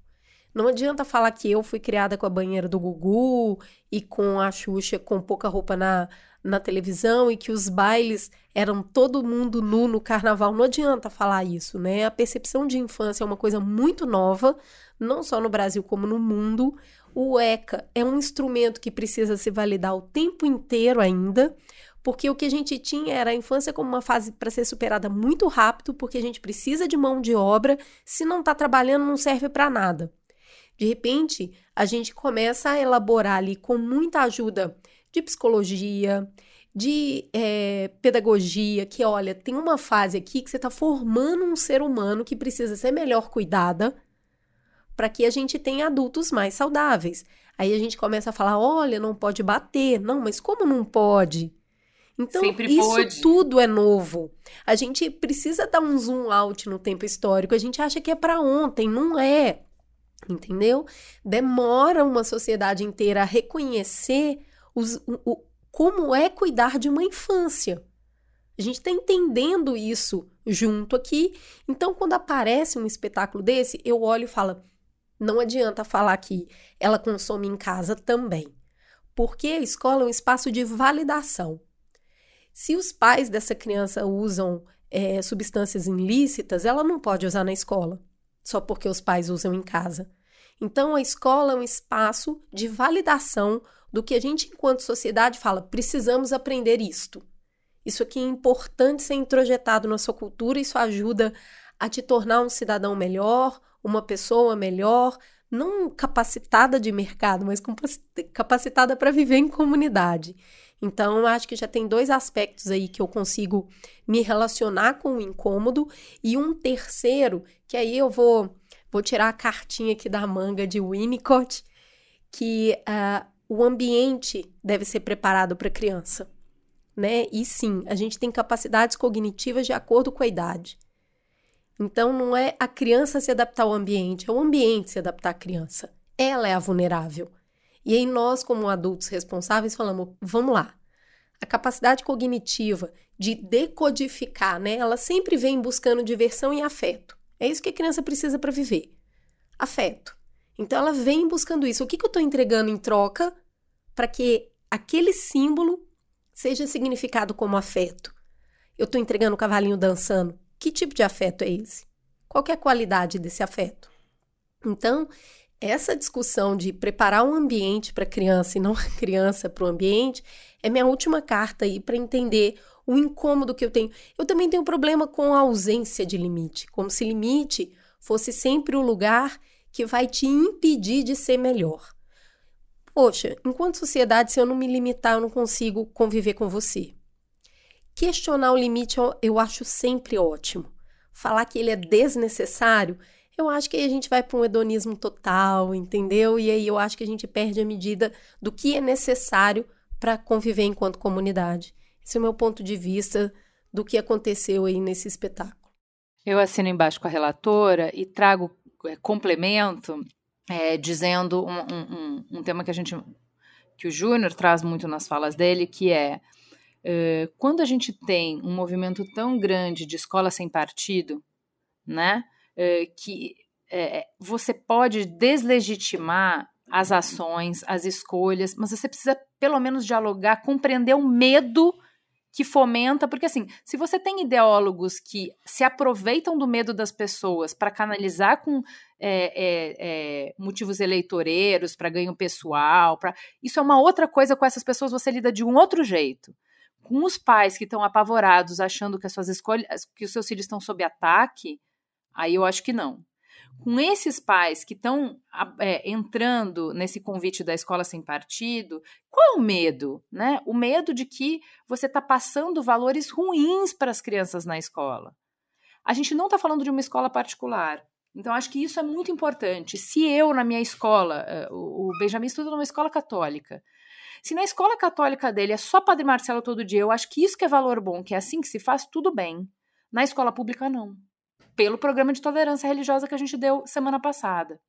Não adianta falar que eu fui criada com a banheira do Gugu e com a Xuxa com pouca roupa na, na televisão e que os bailes eram todo mundo nu no carnaval. Não adianta falar isso, né? A percepção de infância é uma coisa muito nova, não só no Brasil como no mundo. O ECA é um instrumento que precisa se validar o tempo inteiro ainda, porque o que a gente tinha era a infância como uma fase para ser superada muito rápido, porque a gente precisa de mão de obra, se não está trabalhando não serve para nada. De repente, a gente começa a elaborar ali com muita ajuda de psicologia, de é, pedagogia, que olha, tem uma fase aqui que você está formando um ser humano que precisa ser melhor cuidada para que a gente tenha adultos mais saudáveis. Aí a gente começa a falar: olha, não pode bater. Não, mas como não pode? Então, Sempre isso pode. tudo é novo. A gente precisa dar um zoom out no tempo histórico. A gente acha que é para ontem, não é. Entendeu? Demora uma sociedade inteira a reconhecer os, o, o, como é cuidar de uma infância. A gente está entendendo isso junto aqui. Então, quando aparece um espetáculo desse, eu olho e falo: não adianta falar que ela consome em casa também. Porque a escola é um espaço de validação. Se os pais dessa criança usam é, substâncias ilícitas, ela não pode usar na escola só porque os pais usam em casa. Então, a escola é um espaço de validação do que a gente, enquanto sociedade, fala: precisamos aprender isto. Isso aqui é importante ser introjetado na sua cultura, isso ajuda a te tornar um cidadão melhor, uma pessoa melhor, não capacitada de mercado, mas capacitada para viver em comunidade. Então, acho que já tem dois aspectos aí que eu consigo me relacionar com o incômodo e um terceiro, que aí eu vou vou tirar a cartinha aqui da manga de Winnicott, que uh, o ambiente deve ser preparado para a criança, né? E sim, a gente tem capacidades cognitivas de acordo com a idade. Então, não é a criança se adaptar ao ambiente, é o ambiente se adaptar à criança. Ela é a vulnerável. E aí nós, como adultos responsáveis, falamos: vamos lá. A capacidade cognitiva de decodificar, né? Ela sempre vem buscando diversão e afeto. É isso que a criança precisa para viver. Afeto. Então ela vem buscando isso. O que, que eu estou entregando em troca para que aquele símbolo seja significado como afeto? Eu estou entregando o cavalinho dançando. Que tipo de afeto é esse? Qual é a qualidade desse afeto? Então, essa discussão de preparar um ambiente para a criança e não a criança para o ambiente é minha última carta aí para entender o incômodo que eu tenho. Eu também tenho problema com a ausência de limite, como se limite fosse sempre o lugar que vai te impedir de ser melhor. Poxa, enquanto sociedade, se eu não me limitar, eu não consigo conviver com você. Questionar o limite eu, eu acho sempre ótimo. Falar que ele é desnecessário eu acho que aí a gente vai para um hedonismo total, entendeu? E aí eu acho que a gente perde a medida do que é necessário para conviver enquanto comunidade. Esse é o meu ponto de vista do que aconteceu aí nesse espetáculo. Eu assino embaixo com a relatora e trago é, complemento é, dizendo um, um, um, tema que a gente que o Júnior traz muito nas falas dele, que é uh, quando a gente tem um movimento tão grande de escola sem partido, né? Eh, que é, você pode deslegitimar as ações, as escolhas, mas você precisa pelo menos dialogar, compreender o medo que fomenta, porque assim, se você tem ideólogos que se aproveitam do medo das pessoas para canalizar com é, é, é, motivos eleitoreiros, para ganho pessoal, pra, isso é uma outra coisa, com essas pessoas você lida de um outro jeito. Com os pais que estão apavorados, achando que as suas escolhas, que os seus filhos estão sob ataque, Aí eu acho que não. com esses pais que estão é, entrando nesse convite da escola sem partido, qual é o medo? Né? O medo de que você está passando valores ruins para as crianças na escola. A gente não está falando de uma escola particular. Então, acho que isso é muito importante. Se eu, na minha escola, eh, o Benjamin estuda numa escola católica, se na escola católica dele é só Padre Marcelo todo dia, eu acho que isso que é valor bom, que é assim que se faz, tudo bem. Na escola pública, não. Pelo programa de tolerância religiosa que a gente deu semana passada.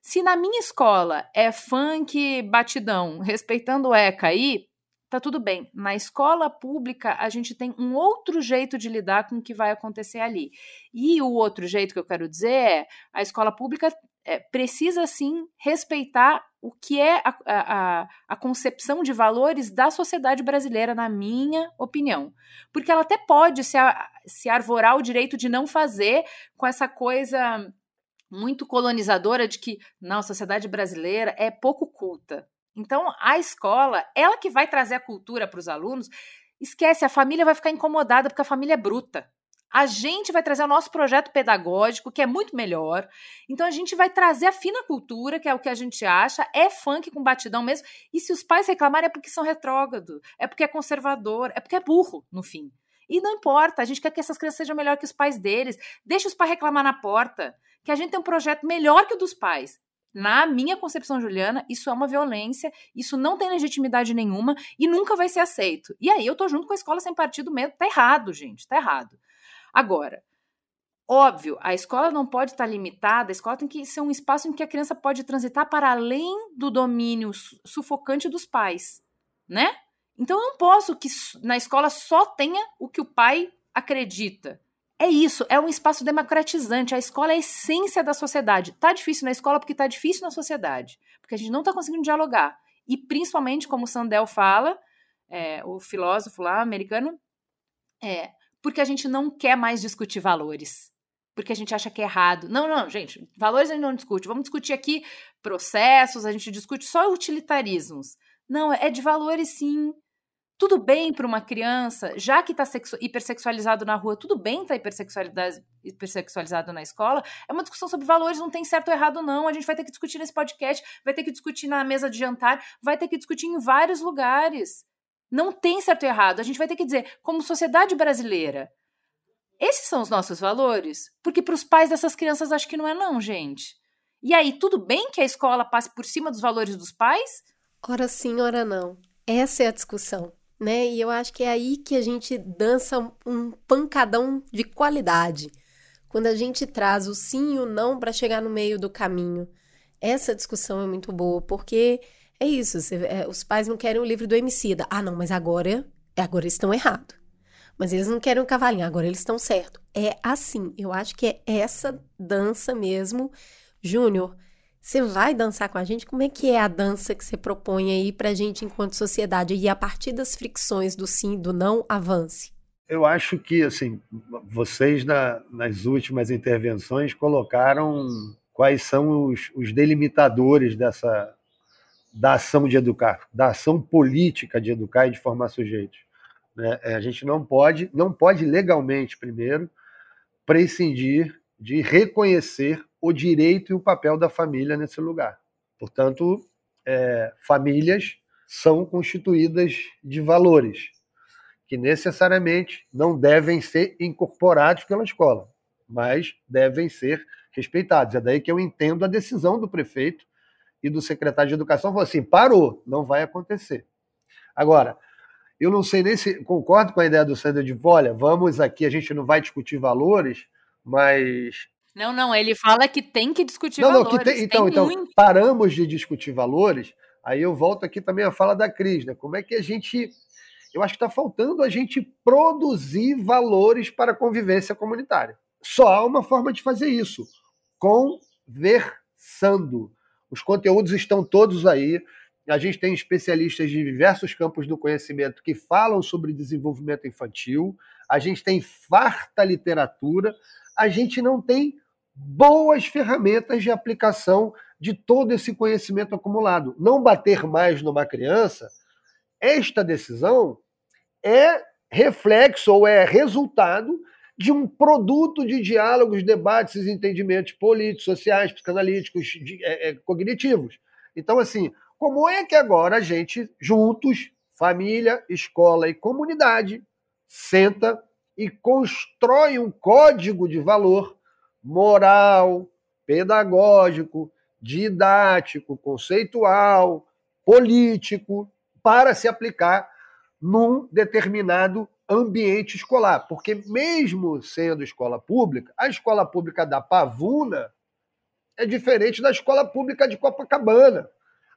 Se na minha escola é funk batidão, respeitando o ECA aí, tá tudo bem. Na escola pública, a gente tem um outro jeito de lidar com o que vai acontecer ali. E o outro jeito que eu quero dizer é: a escola pública é, precisa sim respeitar o que é a, a, a, concepção de valores da sociedade brasileira, na minha opinião. Porque ela até pode se, se arvorar o direito de não fazer com essa coisa muito colonizadora de que não, a sociedade brasileira é pouco culta. Então, a escola, ela que vai trazer a cultura para os alunos, esquece, a família vai ficar incomodada porque a família é bruta. A gente vai trazer o nosso projeto pedagógico, que é muito melhor. Então a gente vai trazer a fina cultura, que é o que a gente acha, é funk com batidão mesmo. E se os pais reclamarem é porque são retrógrados, é porque é conservador, é porque é burro, no fim. E não importa, a gente quer que essas crianças sejam melhor que os pais deles. Deixa os pais reclamar na porta, que a gente tem um projeto melhor que o dos pais. Na minha concepção, Juliana, isso é uma violência, isso não tem legitimidade nenhuma e nunca vai ser aceito. E aí eu tô junto com a escola sem partido mesmo. Tá errado, gente, tá errado. Agora, óbvio, a escola não pode estar limitada, a escola tem que ser um espaço em que a criança pode transitar para além do domínio sufocante dos pais, né? Então eu não posso que na escola só tenha o que o pai acredita. É isso, é um espaço democratizante. A escola é a essência da sociedade. Tá difícil na escola porque tá difícil na sociedade, porque a gente não tá conseguindo dialogar. E principalmente, como o Sandel fala, é, o filósofo lá americano, é, porque a gente não quer mais discutir valores. Porque a gente acha que é errado. Não, não, gente, valores a gente não discute. Vamos discutir aqui processos, a gente discute só utilitarismos. Não, é de valores sim. Tudo bem para uma criança, já que está hipersexualizado na rua, tudo bem estar tá hipersexualizado na escola. É uma discussão sobre valores, não tem certo ou errado, não. A gente vai ter que discutir nesse podcast, vai ter que discutir na mesa de jantar, vai ter que discutir em vários lugares. Não tem certo e errado. A gente vai ter que dizer, como sociedade brasileira, esses são os nossos valores? Porque para os pais dessas crianças acho que não é não, gente. E aí, tudo bem que a escola passe por cima dos valores dos pais? Ora sim, ora não. Essa é a discussão, né? E eu acho que é aí que a gente dança um pancadão de qualidade. Quando a gente traz o sim e o não para chegar no meio do caminho. Essa discussão é muito boa, porque é isso, você, é, os pais não querem o livro do Emicida. Ah, não, mas agora, agora eles estão errados. Mas eles não querem o cavalinho, agora eles estão certo. É assim, eu acho que é essa dança mesmo. Júnior, você vai dançar com a gente? Como é que é a dança que você propõe aí pra gente enquanto sociedade? E a partir das fricções do sim e do não, avance. Eu acho que, assim, vocês na, nas últimas intervenções colocaram quais são os, os delimitadores dessa, da ação de educar, da ação política de educar e de formar sujeitos. Né? É, a gente não pode, não pode legalmente, primeiro, prescindir de reconhecer o direito e o papel da família nesse lugar. Portanto, é, famílias são constituídas de valores que necessariamente não devem ser incorporados pela escola, mas devem ser respeitados. É daí que eu entendo a decisão do prefeito e do secretário de Educação falou assim: parou, não vai acontecer. Agora, eu não sei nem se concordo com a ideia do Sandro de olha, vamos aqui, a gente não vai discutir valores, mas. Não, não, ele fala que tem que discutir não, valores. Não, que tem, então, tem então muito... paramos de discutir valores, aí eu volto aqui também a fala da Cris, né? Como é que a gente. Eu acho que está faltando a gente produzir valores para a convivência comunitária. Só há uma forma de fazer isso: conversando. Os conteúdos estão todos aí. A gente tem especialistas de diversos campos do conhecimento que falam sobre desenvolvimento infantil. A gente tem farta literatura. A gente não tem boas ferramentas de aplicação de todo esse conhecimento acumulado. Não bater mais numa criança, esta decisão é reflexo ou é resultado de um produto de diálogos, debates entendimentos políticos, sociais, psicanalíticos, de, é, é, cognitivos. Então, assim, como é que agora a gente, juntos, família, escola e comunidade, senta e constrói um código de valor moral, pedagógico, didático, conceitual, político, para se aplicar num determinado ambiente escolar. Porque, mesmo sendo escola pública, a escola pública da Pavuna é diferente da escola pública de Copacabana.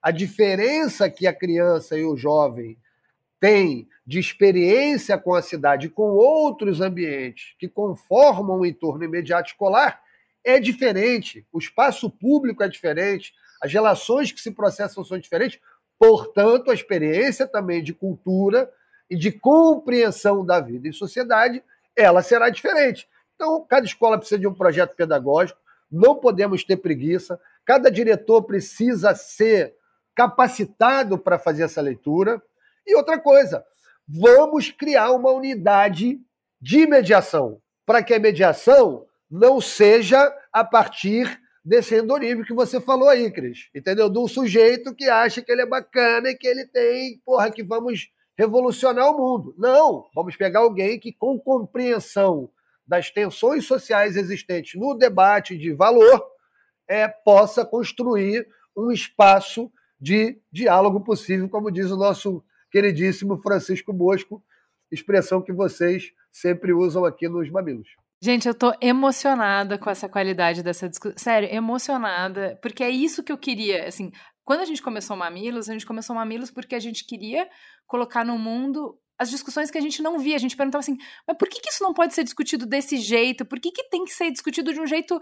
A diferença que a criança e o jovem têm de experiência com a cidade, com outros ambientes que conformam o entorno imediato escolar, é diferente. O espaço público é diferente, as relações que se processam são diferentes. Portanto, a experiência também de cultura e de compreensão da vida em sociedade, ela será diferente. Então, cada escola precisa de um projeto pedagógico, não podemos ter preguiça, cada diretor precisa ser capacitado para fazer essa leitura. E outra coisa, vamos criar uma unidade de mediação, para que a mediação não seja a partir desse endonímio que você falou aí, Cris. Entendeu? De um sujeito que acha que ele é bacana e que ele tem, porra, que vamos revolucionar o mundo. Não, vamos pegar alguém que, com compreensão das tensões sociais existentes no debate de valor, é, possa construir um espaço de diálogo possível, como diz o nosso queridíssimo Francisco Bosco, expressão que vocês sempre usam aqui nos Mamilos. Gente, eu tô emocionada com essa qualidade dessa discussão. Sério, emocionada, porque é isso que eu queria. Assim, quando a gente começou Mamilos, a gente começou Mamilos porque a gente queria colocar no mundo as discussões que a gente não via. A gente perguntava assim, mas por que, que isso não pode ser discutido desse jeito? Por que, que tem que ser discutido de um jeito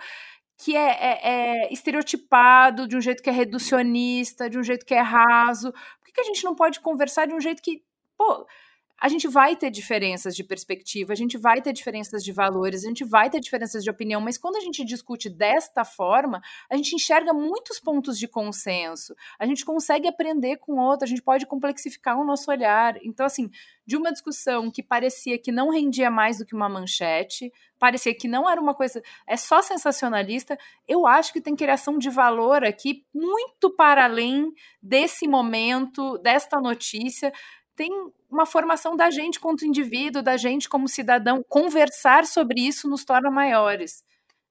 que é, é, é, estereotipado, de um jeito que é reducionista, de um jeito que é raso? Por que, que a gente não pode conversar de um jeito que, pô, a gente vai ter diferenças de perspectiva, a gente vai ter diferenças de valores, a gente vai ter diferenças de opinião, mas quando a gente discute desta forma, a gente enxerga muitos pontos de consenso, a gente consegue aprender com outro, a gente pode complexificar o nosso olhar. Então, assim, de uma discussão que parecia que não rendia mais do que uma manchete, parecia que não era uma coisa, é só sensacionalista, eu acho que tem criação de valor aqui muito para além desse momento, desta notícia tem uma formação da gente quanto indivíduo, da gente como cidadão. Conversar sobre isso nos torna maiores.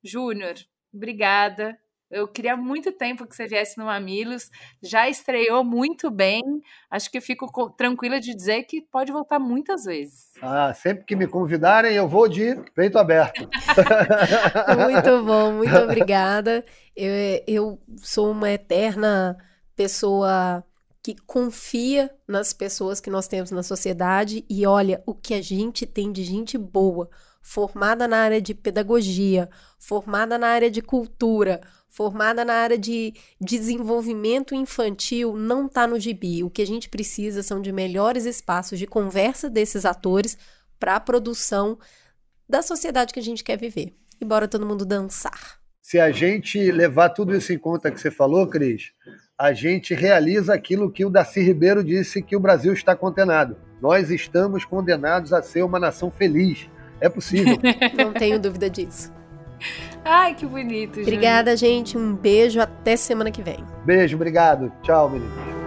Júnior, obrigada. Eu queria muito tempo que você viesse no Mamilos. Já estreou muito bem. Acho que fico tranquila de dizer que pode voltar muitas vezes. Ah, sempre que me convidarem, eu vou de peito aberto. muito bom, muito obrigada. Eu, eu sou uma eterna pessoa que confia nas pessoas que nós temos na sociedade e olha o que a gente tem de gente boa, formada na área de pedagogia, formada na área de cultura, formada na área de desenvolvimento infantil, não está no gibi. O que a gente precisa são de melhores espaços de conversa desses atores para a produção da sociedade que a gente quer viver. E bora todo mundo dançar. Se a gente levar tudo isso em conta que você falou, Cris, a gente realiza aquilo que o Darcy Ribeiro disse que o Brasil está condenado. Nós estamos condenados a ser uma nação feliz. É possível. Não tenho dúvida disso. Ai, que bonito. Obrigada, gente. Um beijo. Até semana que vem. Beijo, obrigado. Tchau, menino.